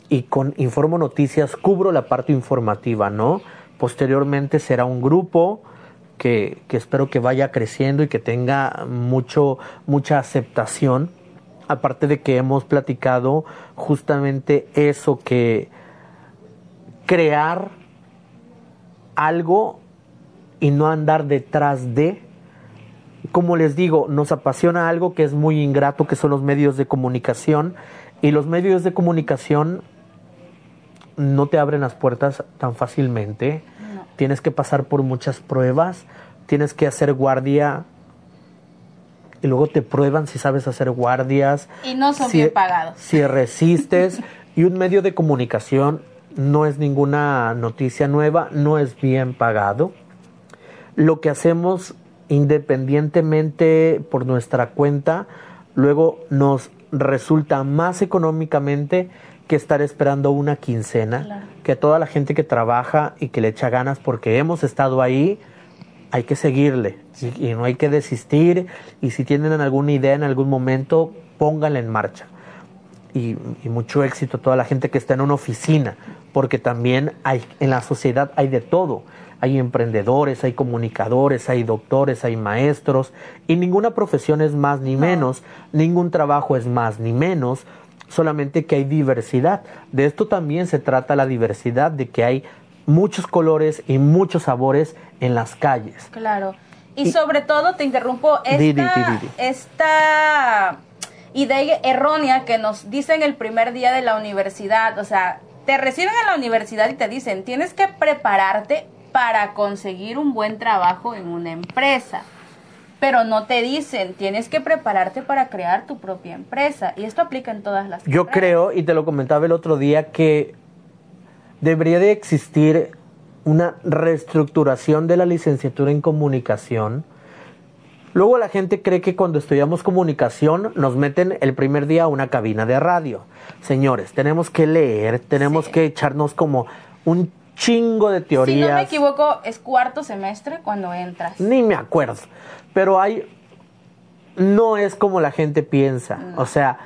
y con Informo Noticias cubro la parte informativa, ¿no? Posteriormente será un grupo que, que espero que vaya creciendo y que tenga mucho, mucha aceptación. Aparte de que hemos platicado justamente eso que crear algo y no andar detrás de. Como les digo, nos apasiona algo que es muy ingrato, que son los medios de comunicación. Y los medios de comunicación no te abren las puertas tan fácilmente. Tienes que pasar por muchas pruebas. Tienes que hacer guardia. Y luego te prueban si sabes hacer guardias. Y no son bien pagados. Si resistes. y un medio de comunicación no es ninguna noticia nueva, no es bien pagado. Lo que hacemos independientemente por nuestra cuenta, luego nos resulta más económicamente que estar esperando una quincena, que toda la gente que trabaja y que le echa ganas porque hemos estado ahí, hay que seguirle y, no hay que desistir y si tienen alguna idea en algún momento, pónganla en marcha. Y, y, mucho éxito a toda la gente que está en una oficina, porque también hay en la sociedad hay de todo. Hay emprendedores, hay comunicadores, hay doctores, hay maestros, y ninguna profesión es más ni menos, ningún trabajo es más ni menos, solamente que hay diversidad. De esto también se trata la diversidad, de que hay muchos colores y muchos sabores en las calles. Claro. Y, sobre todo, te interrumpo, esta, esta idea errónea que nos dicen el primer día de la universidad, o sea, te reciben en la universidad y te dicen, tienes que prepararte para conseguir un buen trabajo en una empresa pero no te dicen, tienes que prepararte para crear tu propia empresa. Y esto aplica en todas las Yo creo, y te lo comentaba el otro día, que debería de existir una reestructuración de la licenciatura en comunicación. Luego la gente cree que cuando estudiamos comunicación nos meten el primer día a una cabina de radio. Señores, tenemos que leer, tenemos que echarnos como un chingo de teorías. Si no me equivoco, es cuarto semestre cuando entras. Ni me acuerdo pero hay, no es como la gente piensa. O sea,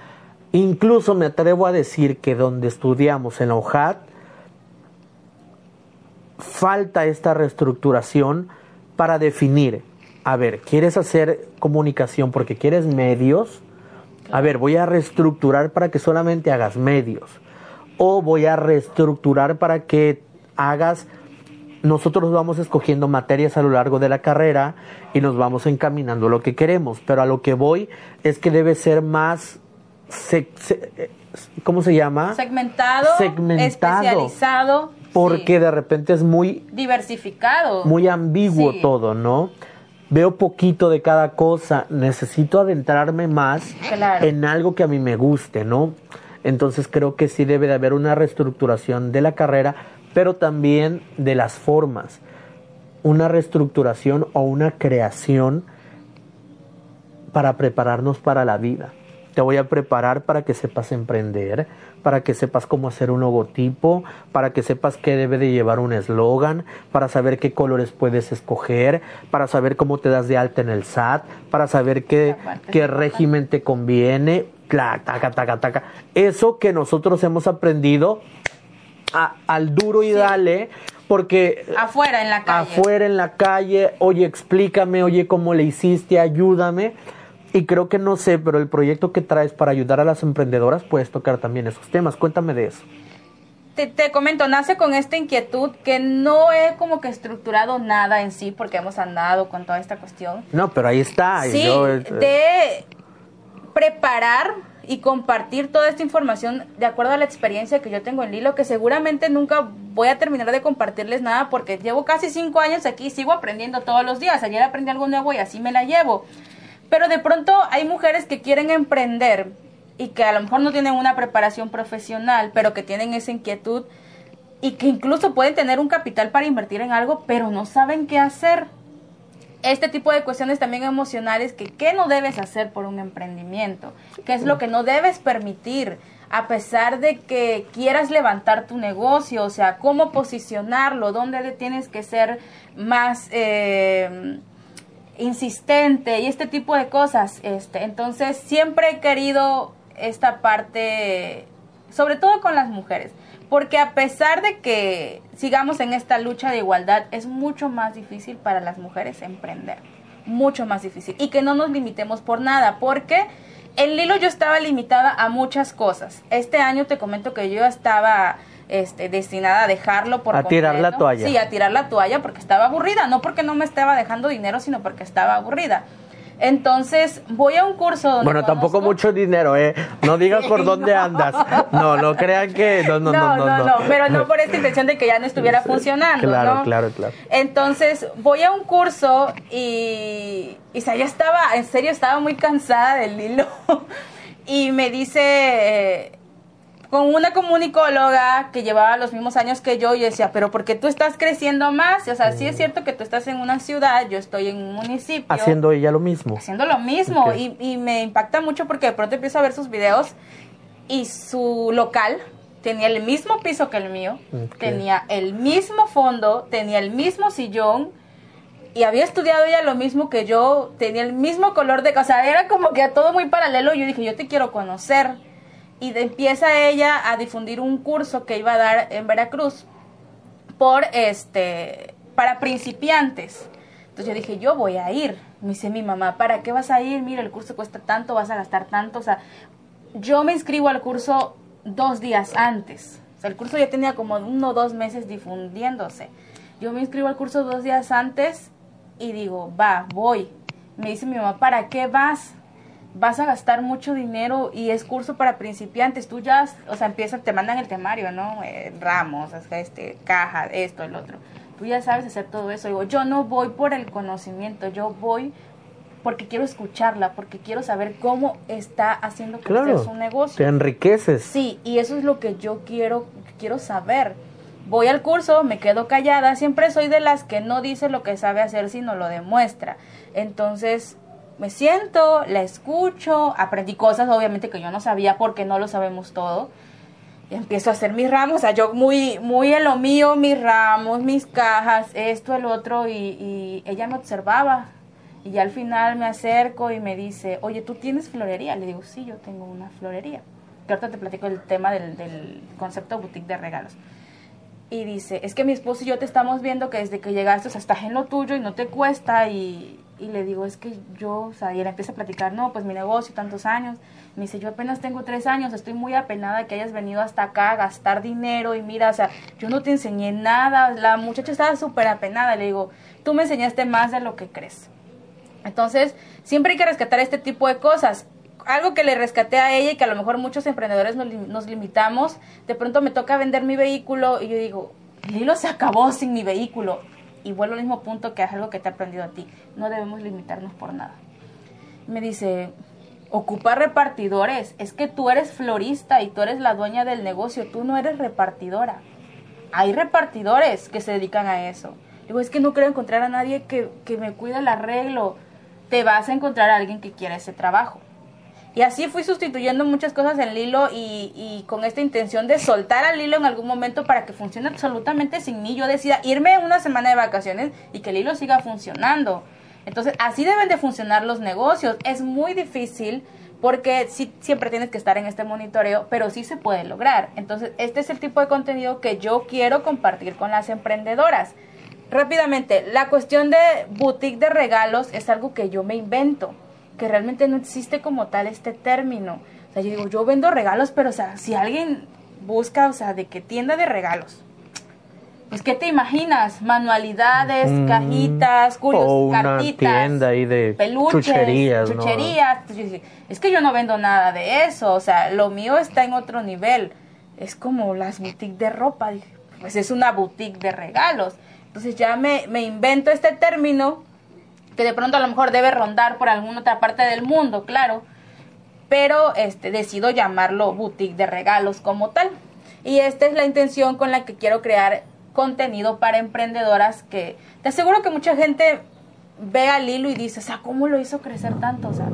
incluso me atrevo a decir que donde estudiamos en la UJAT, falta esta reestructuración para definir, a ver, ¿quieres hacer comunicación porque quieres medios? A ver, voy a reestructurar para que solamente hagas medios. O voy a reestructurar para que hagas nosotros vamos escogiendo materias a lo largo de la carrera y nos vamos encaminando a lo que queremos, pero a lo que voy es que debe ser más, ¿cómo se llama? Segmentado, especializado. Porque de repente es muy... Diversificado. Muy ambiguo todo, ¿no? Veo poquito de cada cosa, necesito adentrarme más en algo que a mí me guste, ¿no? Entonces creo que sí debe de haber una reestructuración de la carrera pero también de las formas, una reestructuración o una creación para prepararnos para la vida. Te voy a preparar para que sepas emprender, para que sepas cómo hacer un logotipo, para que sepas qué debe de llevar un eslogan, para saber qué colores puedes escoger, para saber cómo te das de alta en el SAT, para saber qué, qué régimen te conviene, taca, taca, taca. Eso que nosotros hemos aprendido al duro y dale, porque... Afuera en la calle. Afuera en la calle, oye, explícame, oye, cómo le hiciste, ayúdame. Y creo que no sé, pero el proyecto que traes para ayudar a las emprendedoras puedes tocar también esos temas. Cuéntame de eso. Te, te, comento, nace con esta inquietud que no he como que estructurado nada en sí porque hemos andado con toda esta cuestión. No, pero ahí está. Sí, eh, de preparar y compartir toda esta información de acuerdo a la experiencia que yo tengo en Lilo, que seguramente nunca voy a terminar de compartirles nada porque llevo casi cinco años aquí y sigo aprendiendo todos los días. Ayer aprendí algo nuevo y así me la llevo. Pero de pronto hay mujeres que quieren emprender y que a lo mejor no tienen una preparación profesional, pero que tienen esa inquietud y que incluso pueden tener un capital para invertir en algo, pero no saben qué hacer. Este tipo de cuestiones también emocionales que qué no debes hacer por un emprendimiento, qué es lo que no debes permitir a pesar de que quieras levantar tu negocio, o sea, cómo posicionarlo, dónde tienes que ser más eh, insistente y este tipo de cosas. Este, entonces siempre he querido esta parte, sobre todo con las mujeres porque a pesar de que sigamos en esta lucha de igualdad, es mucho más difícil para las mujeres emprender, mucho más difícil. Y que no nos limitemos por nada, porque en Lilo yo estaba limitada a muchas cosas. Este año te comento que yo estaba este, destinada a dejarlo por a tirar la toalla. Sí, a tirar la toalla porque estaba aburrida, no porque no me estaba dejando dinero, sino porque estaba aburrida. Entonces, voy a un curso donde Bueno, tampoco mucho dinero, ¿eh? No digas por dónde andas. No, no crean que... No, no, no, no, no, pero no por esta intención de que ya no estuviera funcionando, Claro, claro, claro. Entonces, voy a un curso y... Y ya estaba, en serio, estaba muy cansada del hilo. y me dice con una comunicóloga que llevaba los mismos años que yo y decía, pero porque tú estás creciendo más? O sea, sí es cierto que tú estás en una ciudad, yo estoy en un municipio. Haciendo ella lo mismo. Haciendo lo mismo. Y, y me impacta mucho porque de pronto empiezo a ver sus videos y su local tenía el mismo piso que el mío, tenía el mismo fondo, tenía el mismo sillón y había estudiado ella lo mismo que yo, tenía el mismo color de casa, era como que todo muy paralelo. Yo dije, yo te quiero conocer. Y empieza ella a difundir un curso que iba a dar en Veracruz por este para principiantes. Entonces yo dije, yo voy a ir. Me dice mi mamá, ¿para qué vas a ir? Mira, el curso cuesta tanto, vas a gastar tanto. O sea, yo me inscribo al curso dos días antes. O sea, el curso ya tenía como uno o dos meses difundiéndose. Yo me inscribo al curso dos días antes y digo, va, voy. Me dice mi mamá, ¿para qué vas? Vas a gastar mucho dinero y es curso para principiantes. Tú ya, o sea, empiezan, te mandan el temario, ¿no? Eh, ramos, este, caja, esto, el otro. Tú ya sabes hacer todo eso. Digo, yo no voy por el conocimiento, yo voy porque quiero escucharla, porque quiero saber cómo está haciendo crecer su negocio. Te enriqueces. Sí, y eso es lo que yo quiero, quiero saber voy al curso, me quedo callada, siempre soy de las que no dice lo que sabe hacer, sino lo demuestra. Entonces, me siento, la escucho, aprendí cosas obviamente que yo no sabía porque no lo sabemos todo. Y empiezo a hacer mis ramos, o sea, yo muy, muy en lo mío, mis ramos, mis cajas, esto, el otro, y, ella me observaba. Y ya al final me acerco y me dice, oye, ¿tú tienes florería? Le digo, sí, yo tengo una florería. Que ahorita te platico el tema del, del concepto boutique de regalos y dice, es que mi esposo y yo te estamos viendo que desde que llegaste, o sea, estás en lo tuyo y no te cuesta y, y le digo, es que yo, o sea, y él empieza a platicar, no, pues mi negocio, tantos años. Me dice, yo apenas tengo tres años, estoy muy apenada que hayas venido hasta acá a gastar dinero y mira, o sea, yo no te enseñé nada. La muchacha estaba súper apenada. Le digo, tú me enseñaste más de lo que crees. Entonces, siempre hay que rescatar este tipo de cosas algo que le rescaté a ella y que a lo mejor muchos emprendedores nos, limitamos, de pronto me toca vender mi vehículo y yo digo, Lilo se acabó sin mi vehículo. Y vuelvo al mismo punto que es algo que te he aprendido a ti. No debemos limitarnos por nada. Me dice, ocupa repartidores. Es que tú eres florista y tú eres la dueña del negocio. Tú no eres repartidora. Hay repartidores que se dedican a eso. Digo, es que no creo encontrar a nadie que, que me cuide el arreglo. Te vas a encontrar a alguien que quiera ese trabajo. Y así fui sustituyendo muchas cosas en Lilo y, con esta intención de soltar al Lilo en algún momento para que funcione absolutamente sin mí. Yo decida irme una semana de vacaciones y que Lilo siga funcionando. Entonces, así deben de funcionar los negocios. Es muy difícil porque sí, siempre tienes que estar en este monitoreo, pero sí se puede lograr. Entonces, este es el tipo de contenido que yo quiero compartir con las emprendedoras. Rápidamente, la cuestión de boutique de regalos es algo que yo me invento que realmente no existe como tal este término. O sea, yo digo, yo vendo regalos, pero o sea, si alguien busca, o sea, de qué tienda de regalos, pues ¿qué te imaginas? Manualidades, mm, cajitas, curios, o una tienda ahí de peluches, chucherías, chucherías. es que yo no vendo nada de eso, o sea, lo mío está en otro nivel. Es como las boutiques de ropa, pues es una boutique de regalos. Entonces ya me, me invento este término que de pronto a lo mejor debe rondar por alguna otra parte del mundo, claro, pero este decido llamarlo boutique de regalos como tal. Y esta es la intención con la que quiero crear contenido para emprendedoras que te aseguro que mucha gente ve al hilo y dice, o sea, ¿cómo lo hizo crecer tanto? O sea,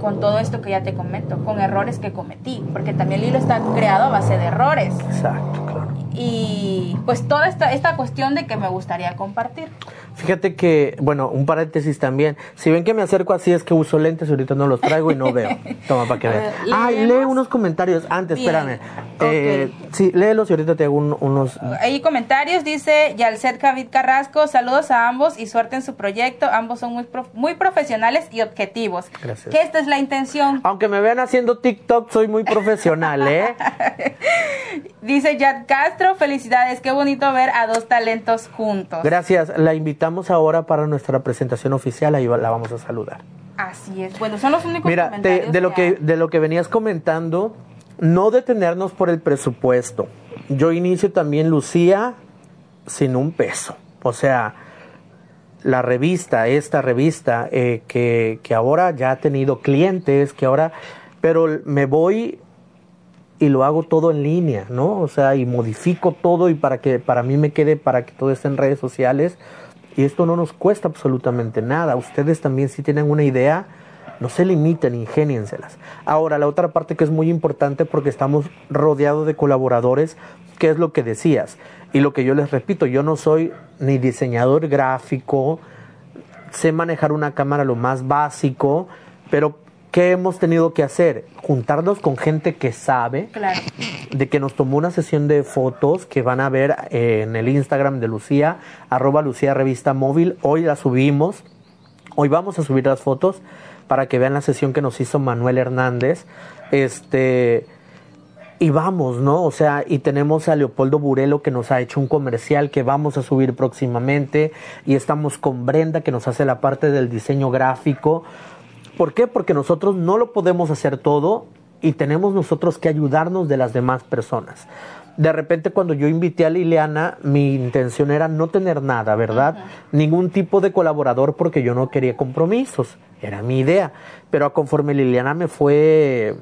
con todo esto que ya te comento, con errores que cometí, porque también el hilo está creado a base de errores. Exacto, claro. Y pues toda esta, esta cuestión de que me gustaría compartir. Fíjate que, bueno, un paréntesis también. Si ven que me acerco así es que uso lentes, ahorita no los traigo y no veo. Toma para que vean. Ah, lee unos comentarios antes, espérame. Eh, sí, léelos y ahorita te hago unos. Hay comentarios, dice Yalcet Javid Carrasco. Saludos a ambos y suerte en su proyecto. Ambos son muy, muy profesionales y objetivos. Gracias. Que esta es la intención. Aunque me vean haciendo TikTok, soy muy profesional, ¿eh? dice Yad Castro, felicidades. Qué bonito ver a dos talentos juntos. Gracias. La invitamos ahora para nuestra presentación oficial, ahí la vamos a saludar. Así es. Bueno, son los únicos Mira, de, lo que, de lo que venías comentando, no detenernos por el presupuesto. Yo inicio también Lucía sin un peso. O sea, la revista, esta revista, eh, que, que ahora ya ha tenido clientes, que ahora, pero me voy y lo hago todo en línea, ¿no? O sea, y modifico todo y para que para mí me quede, para que todo esté en redes sociales, y esto no nos cuesta absolutamente nada. Ustedes también si tienen una idea, No se limiten, ingénienselas. Ahora, la otra parte que es muy importante porque estamos rodeados de colaboradores, que es lo que decías. Y lo que yo les repito, yo no soy ni diseñador gráfico, sé manejar una cámara lo más básico, pero ¿qué hemos tenido que hacer? Juntarnos con gente que sabe, de que nos tomó una sesión de fotos que van a ver eh, en el Instagram de Lucía, arroba Lucía Revista Móvil. Hoy la subimos, hoy vamos a subir las fotos para que vean la sesión que nos hizo Manuel Hernández. Este y vamos, ¿no? O sea, y tenemos a Leopoldo Burelo que nos ha hecho un comercial que vamos a subir próximamente y estamos con Brenda que nos hace la parte del diseño gráfico. ¿Por qué? Porque nosotros no lo podemos hacer todo y tenemos nosotros que ayudarnos de las demás personas. De repente cuando yo invité a Liliana, mi intención era no tener nada, ¿verdad? Ningún tipo de colaborador porque yo no quería compromisos, era mi idea. Pero conforme Liliana me fue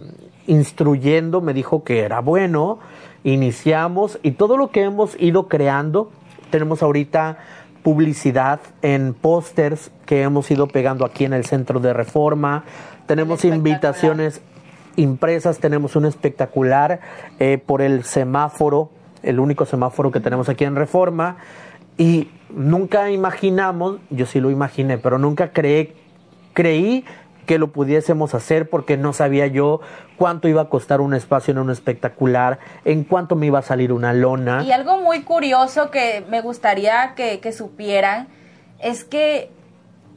instruyendo, me dijo que era bueno, iniciamos y todo lo que hemos ido creando, tenemos ahorita publicidad en pósters que hemos ido pegando aquí en el centro de reforma, tenemos invitaciones impresas, tenemos un espectacular eh, por el semáforo, el único semáforo que tenemos aquí en reforma. Y nunca imaginamos, yo sí lo imaginé, pero nunca creé, creí que lo pudiésemos hacer porque no sabía yo cuánto iba a costar un espacio en un espectacular, en cuánto me iba a salir una lona. Y algo muy curioso que me gustaría que, que supieran es que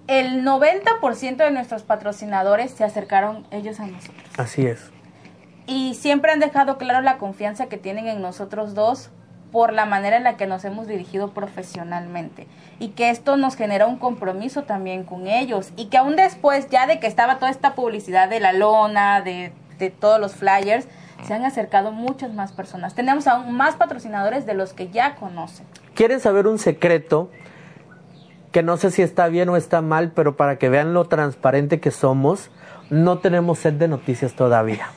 el 90% de nuestros patrocinadores se acercaron ellos a nosotros. Así es. Y siempre han dejado claro la confianza que tienen en nosotros dos por la manera en la que nos hemos dirigido profesionalmente y que esto nos genera un compromiso también con ellos y que aún después ya de que estaba toda esta publicidad de la lona, de, de todos los flyers, se han acercado muchas más personas. Tenemos aún más patrocinadores de los que ya conocen. ¿Quieren saber un secreto? Que no sé si está bien o está mal, pero para que vean lo transparente que somos, no tenemos sed de noticias todavía.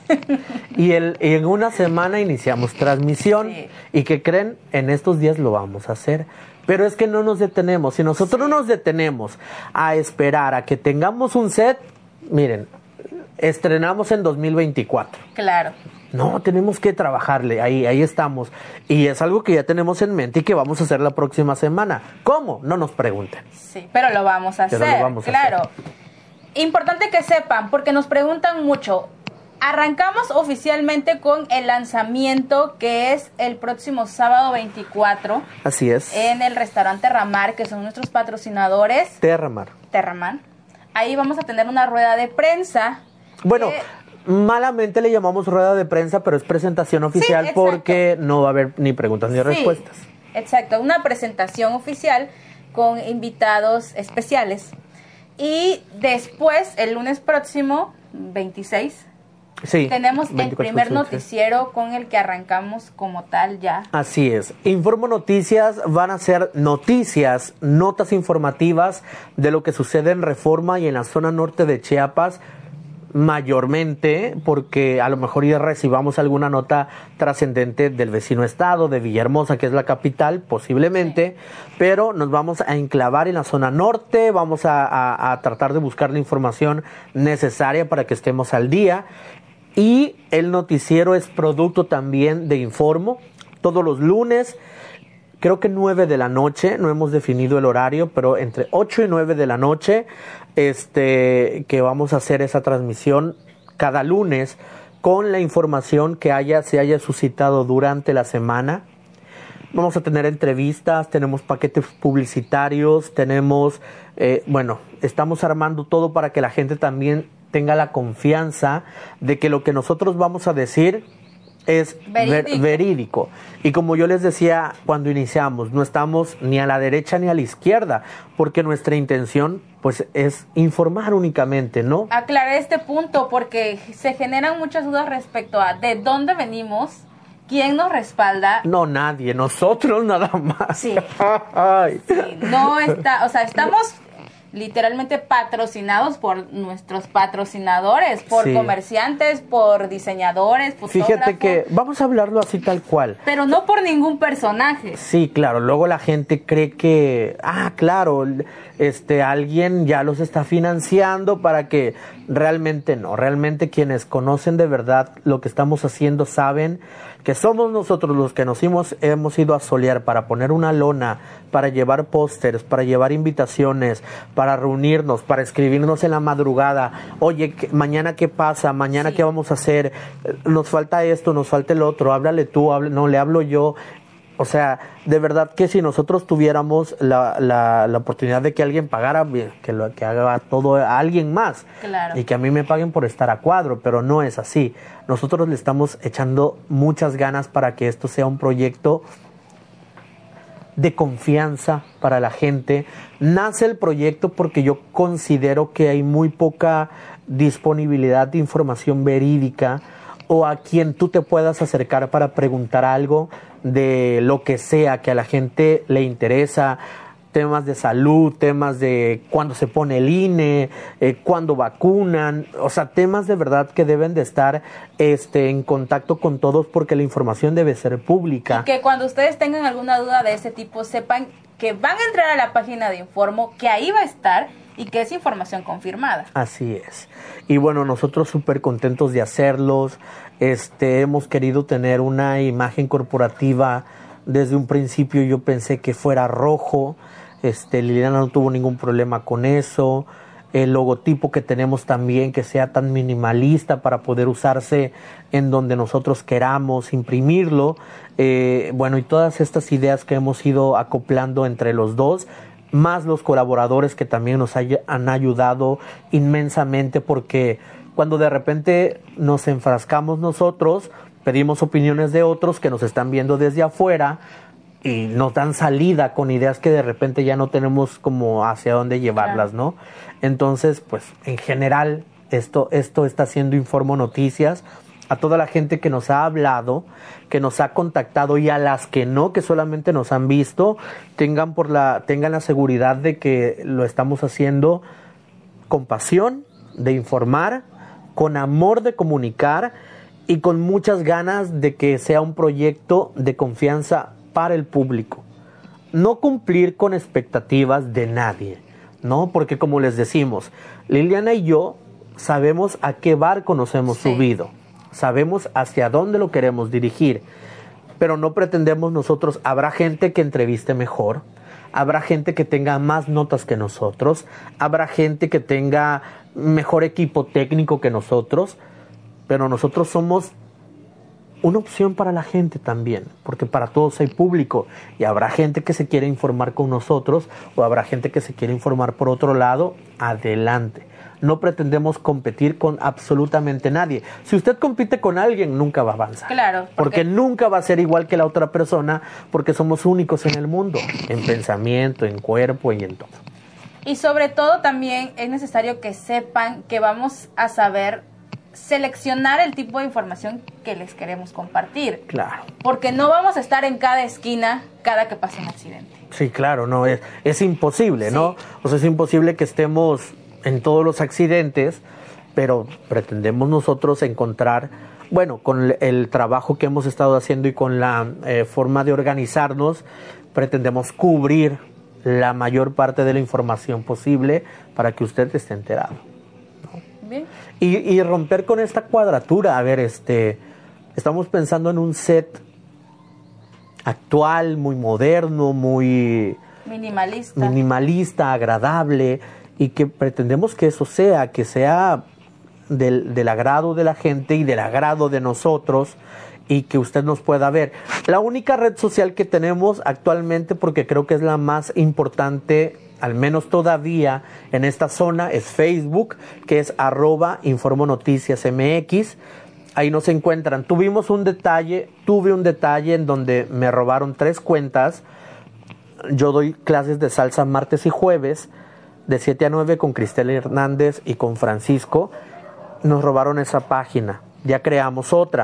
y, el, en una semana iniciamos transmisión y que creen, en estos días lo vamos a hacer. Pero es que no nos detenemos. Si nosotros no nos detenemos a esperar a que tengamos un set, miren, estrenamos en 2024. Claro. No, tenemos que trabajarle, ahí, ahí estamos. Y es algo que ya tenemos en mente y que vamos a hacer la próxima semana. ¿Cómo? No nos pregunten. Sí, pero lo vamos a hacer. claro. Importante que sepan, porque nos preguntan mucho. Arrancamos oficialmente con el lanzamiento que es el próximo sábado 24. Así es. En el restaurante Ramar, que son nuestros patrocinadores. Terramar. Terramar. Ahí vamos a tener una rueda de prensa. Bueno, malamente le llamamos rueda de prensa, pero es presentación oficial porque no va a haber ni preguntas ni respuestas. Exacto, una presentación oficial con invitados especiales y después, el lunes próximo, 26, Sí, tenemos el primer noticiero con el que arrancamos como tal ya. Así es. Informo Noticias van a ser noticias, notas informativas de lo que sucede en Reforma y en la zona norte de Chiapas mayormente porque a lo mejor ya recibamos alguna nota trascendente del vecino estado, de Villahermosa, que es la capital, posiblemente, pero nos vamos a enclavar en la zona norte, vamos a, tratar de buscar la información necesaria para que estemos al día. Y el noticiero es producto también de Informo, todos los lunes creo que 9 de la noche, no hemos definido el horario, pero entre 8 y 9 de la noche, este, que vamos a hacer esa transmisión cada lunes con la información que haya, se haya suscitado durante la semana. Vamos a tener entrevistas, tenemos paquetes publicitarios, tenemos, eh, bueno, estamos armando todo para que la gente también tenga la confianza de que lo que nosotros vamos a decir es verídico. Y como yo les decía cuando iniciamos, no estamos ni a la derecha ni a la izquierda, porque nuestra intención pues es informar únicamente, ¿no? Aclarar este punto porque se generan muchas dudas respecto a de dónde venimos, quién nos respalda. No, nadie, nosotros nada más. Sí. no está, o sea, estamos literalmente patrocinados por nuestros patrocinadores, por comerciantes, por diseñadores, Fíjate que vamos a hablarlo así tal cual. Pero no por ningún personaje. Sí, claro, luego la gente cree que, ah, claro, este alguien ya los está financiando para que realmente no, realmente quienes conocen de verdad lo que estamos haciendo saben que somos nosotros los que nos hemos, hemos ido a solear para poner una lona, para llevar pósters, para llevar invitaciones, para reunirnos, para escribirnos en la madrugada, oye, mañana qué pasa, mañana qué vamos a hacer, nos falta esto, nos falta el otro, háblale tú, no, le hablo yo, o sea, de verdad que si nosotros tuviéramos la, la, la oportunidad de que alguien pagara, que, lo, que haga todo a alguien más. Y que a mí me paguen por estar a cuadro, pero no es así. Nosotros le estamos echando muchas ganas para que esto sea un proyecto de confianza para la gente. Nace el proyecto porque yo considero que hay muy poca disponibilidad de información verídica o a quien tú te puedas acercar para preguntar algo de lo que sea que a la gente le interesa, temas de salud, temas de cuándo se pone el INE, eh, cuándo vacunan, o sea, temas de verdad que deben de estar este, en contacto con todos porque la información debe ser pública. Y que cuando ustedes tengan alguna duda de ese tipo, sepan que van a entrar a la página de Informo, que ahí va a estar y que es información confirmada. Así es. Y bueno, nosotros súper contentos de hacerlos. Este, hemos querido tener una imagen corporativa. Desde un principio yo pensé que fuera rojo. Este, Liliana no tuvo ningún problema con eso. El logotipo que tenemos también que sea tan minimalista para poder usarse en donde nosotros queramos imprimirlo. Eh, bueno, y todas estas ideas que hemos ido acoplando entre los dos más los colaboradores que también nos han ayudado inmensamente porque cuando de repente nos enfrascamos nosotros, pedimos opiniones de otros que nos están viendo desde afuera y nos dan salida con ideas que de repente ya no tenemos como hacia dónde llevarlas, ¿no? Entonces, pues en general esto, esto está siendo Informo Noticias a toda la gente que nos ha hablado, que nos ha contactado y a las que no, que solamente nos han visto, tengan por la tengan la seguridad de que lo estamos haciendo con pasión de informar, con amor de comunicar y con muchas ganas de que sea un proyecto de confianza para el público. No cumplir con expectativas de nadie, ¿no? Porque como les decimos, Liliana y yo sabemos a qué barco nos hemos subido sabemos hacia dónde lo queremos dirigir, pero no pretendemos nosotros, habrá gente que entreviste mejor, habrá gente que tenga más notas que nosotros, habrá gente que tenga mejor equipo técnico que nosotros, pero nosotros somos una opción para la gente también, porque para todos hay público y habrá gente que se quiere informar con nosotros o habrá gente que se quiere informar por otro lado, adelante no pretendemos competir con absolutamente nadie. Si usted compite con alguien, nunca va a avanzar. Claro. Porque, nunca va a ser igual que la otra persona, porque somos únicos en el mundo, en pensamiento, en cuerpo y en todo. Y sobre todo también es necesario que sepan que vamos a saber seleccionar el tipo de información que les queremos compartir. Claro. Porque no vamos a estar en cada esquina cada que pase un accidente. Sí, claro, no, es, es imposible, ¿no? O sea, es imposible que estemos en todos los accidentes, pero pretendemos nosotros encontrar, bueno, con el trabajo que hemos estado haciendo y con la eh, forma de organizarnos, pretendemos cubrir la mayor parte de la información posible para que usted esté enterado. Bien. Y, y, romper con esta cuadratura, a ver, este, estamos pensando en un set actual, muy moderno, muy minimalista, minimalista agradable y que pretendemos que eso sea, que sea del, del, agrado de la gente y del agrado de nosotros y que usted nos pueda ver. La única red social que tenemos actualmente, porque creo que es la más importante, al menos todavía en esta zona, es Facebook, que es arroba Informo Noticias MX. Ahí nos encuentran. Tuvimos un detalle, tuve un detalle en donde me robaron tres cuentas. Yo doy clases de salsa martes y jueves de 7 a 9 con Cristel Hernández y con Francisco, nos robaron esa página. Ya creamos otra.